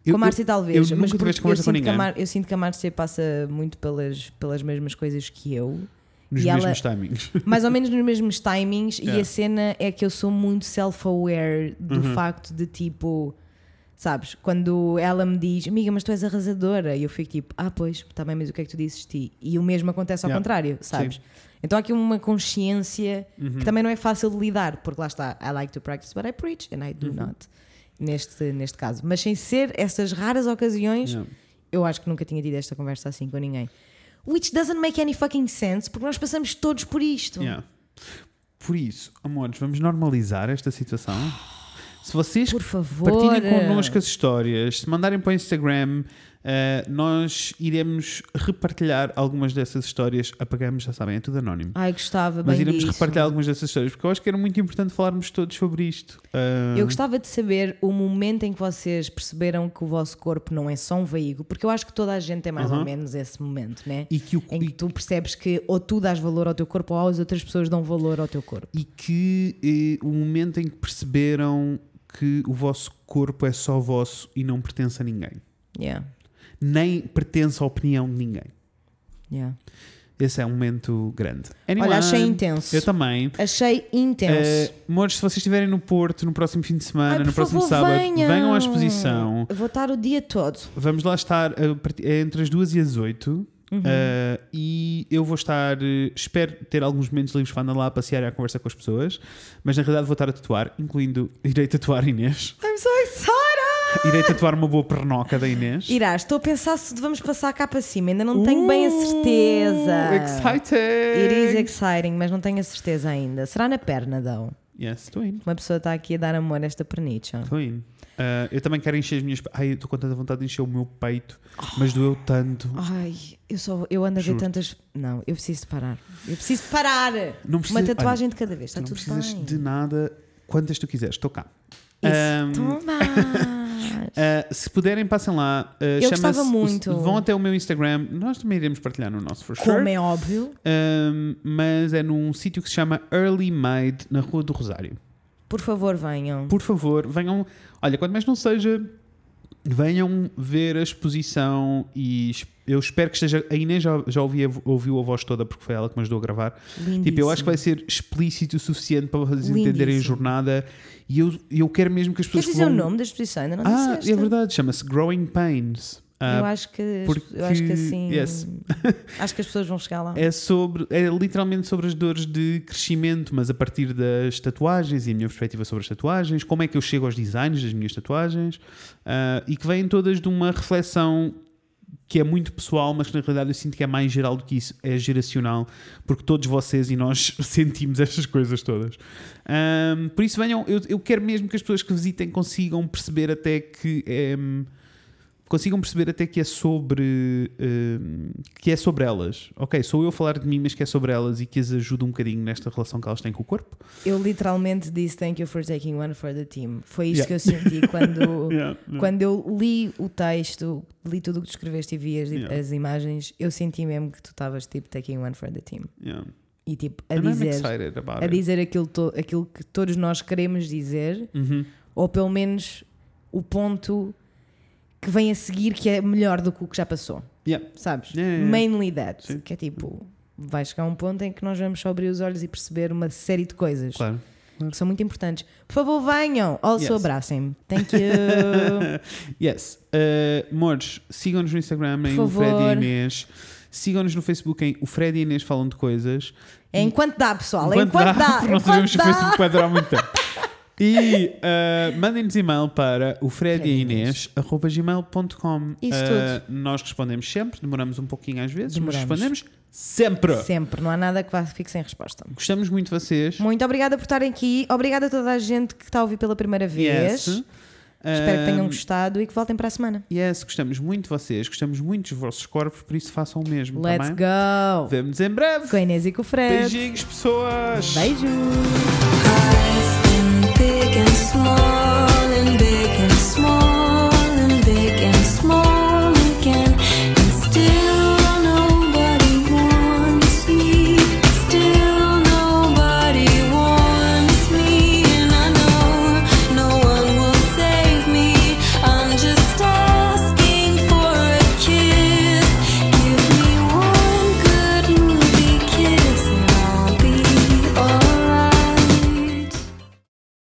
Eu- com a Márcia, talvez. eu mas nunca porque eu sinto que a. Mar- Eu sinto que a Márcia passa muito pelas, pelas mesmas coisas que eu. Nos e ela- mesmos timings. mais ou menos nos mesmos timings e a cena é que eu sou muito self-aware do Uhum. facto de tipo sabes, quando ela me diz amiga, mas tu és arrasadora e eu fico tipo, ah pois, está bem, mas o que é que tu dizes de ti? E o mesmo acontece ao Yeah. contrário, sabes? Então há aqui uma consciência Uhum. que também não é fácil de lidar, porque lá está, I like to practice what I preach and I do Uhum. not neste, neste caso, mas sem ser essas raras ocasiões Yeah. eu acho que nunca tinha tido esta conversa assim com ninguém Which doesn't make any fucking sense, porque nós passamos todos por isto. Yeah. Por isso, amores, vamos normalizar esta situação. Se vocês Por favor. partilhem connosco as histórias, se mandarem para o Instagram, eh, nós iremos repartilhar algumas dessas histórias. Apagamos, já sabem, é tudo anónimo. Ai, gostava Mas iremos disso. repartilhar algumas dessas histórias, porque eu acho que era muito importante falarmos todos sobre isto. Ah, Eu gostava de saber o momento em que vocês perceberam que o vosso corpo não é só um veículo, porque eu acho que toda a gente tem mais ou Aham. menos esse momento, né? e que o, Em que tu percebes que ou tu dás valor ao teu corpo ou as outras pessoas dão valor ao teu corpo. e que eh, o momento em que perceberam que o vosso corpo é só vosso e não pertence a ninguém. Yeah, Nem pertence à opinião de ninguém. yeah. Esse é um momento grande. Olha, Anyone? achei intenso. Eu também. Achei intenso. Uh, se vocês estiverem no Porto no próximo fim de semana, Ai, no próximo favor, sábado, venham. à exposição. Eu vou estar o dia todo. Vamos lá estar partir- é entre as duas e as oito. Uhum. Uh, e eu vou estar, espero ter alguns momentos livres para andar lá a passear e a conversar com as pessoas, mas na realidade vou estar a tatuar, incluindo, irei tatuar Inês, I'm so excited! irei tatuar uma boa pernoca da Inês. Irás, estou a pensar se vamos passar cá para cima, ainda não tenho bem a certeza. Uh, Excited! It is exciting, mas não tenho a certeza ainda. Será na perna, though? Yes, estou indo. Uma pessoa está aqui a dar amor a esta pernicha. Estou indo. Uh, eu também quero encher as minhas. Ai, eu estou com tanta vontade de encher o meu peito, mas doeu tanto. Ai, eu só eu ando a ver tantas. Não, eu preciso de parar. Eu preciso de parar! Não precisa- Uma tatuagem de cada vez, está não tudo precisas bem. de nada, quantas tu quiseres, estou cá. Isso, Um, toma! Uh, se puderem, passem lá. Uh, Eu gostava muito. Vão até o meu Instagram. Nós também iremos partilhar no nosso for sure. Como é óbvio, Um, mas é num sítio que se chama Early Made, na Rua do Rosário. por favor, venham. Por favor, venham. Olha, quanto mais não seja, venham ver a exposição e eu espero que esteja. A Inês já, já ouvi, ouviu a voz toda porque foi ela que me ajudou a gravar. Lindíssimo. Tipo, eu acho que vai ser explícito o suficiente para vocês entenderem a jornada e eu, eu quero mesmo que as pessoas. Queres que dizer o vão- nome da exposição? Ainda não Ah, disseste. é verdade, chama-se Growing Pains. Ah, Eu acho que porque- eu acho que assim yes. acho que as pessoas vão chegar lá. É sobre, é literalmente sobre as dores de crescimento, mas a partir das tatuagens e a minha perspectiva sobre as tatuagens, como é que eu chego aos designs das minhas tatuagens, ah, e que vêm todas de uma reflexão que é muito pessoal, mas que na realidade eu sinto que é mais geral do que isso, é geracional, porque todos vocês e nós sentimos estas coisas todas. Ahm, por isso venham, eu, eu quero mesmo que as pessoas que visitem consigam perceber até que é, consigam perceber até que é sobre hum, que é sobre elas. Ok, sou eu a falar de mim, mas que é sobre elas e que as ajuda um bocadinho nesta relação que elas têm com o corpo. Eu literalmente disse thank you for taking one for the team. Foi isto Yeah. que eu senti quando quando eu li o texto, li tudo o que tu escreveste e vi as, Yeah. as imagens, eu senti mesmo que tu estavas tipo taking one for the team. Yeah. E tipo, a And dizer, a dizer aquilo, to- aquilo que todos nós queremos dizer, Uhum. ou pelo menos o ponto que vem a seguir que é melhor do que o que já passou. Yeah. Sabes? Yeah, yeah. Mainly that. Sim. Que é tipo, vai chegar um ponto em que nós vamos só abrir os olhos e perceber uma série de coisas Claro. que são muito importantes. Por favor, venham. Also, Yes. abracem-me. Thank you. yes. Uh, Mores, sigam-nos no Instagram em Por o Fred e. Inês. Sigam-nos no Facebook em o Fred e Inês falam de coisas. É enquanto dá, pessoal. Enquanto enquanto dá. porque não enquanto sabemos se o dá. Facebook vai durar muito tempo. E uh, mandem-nos e-mail para o Fred e Inês, arroba gmail.com. Isso Uh, nós respondemos sempre, demoramos um pouquinho às vezes, Demoramos. mas respondemos sempre. Sempre. Não há nada que vá- fique sem resposta. Gostamos muito de vocês. Muito obrigada por estarem aqui. Obrigada a toda a gente que está a ouvir pela primeira vez. Yes. Espero que tenham Um, gostado e que voltem para a semana. Yes, gostamos muito de vocês, gostamos muito dos vossos corpos, por isso façam o mesmo. Let's também. go! Vemo-nos em breve. Com a Inês e com o Fred. Beijinhos, pessoas. Beijos! big and small and big and small and big and small.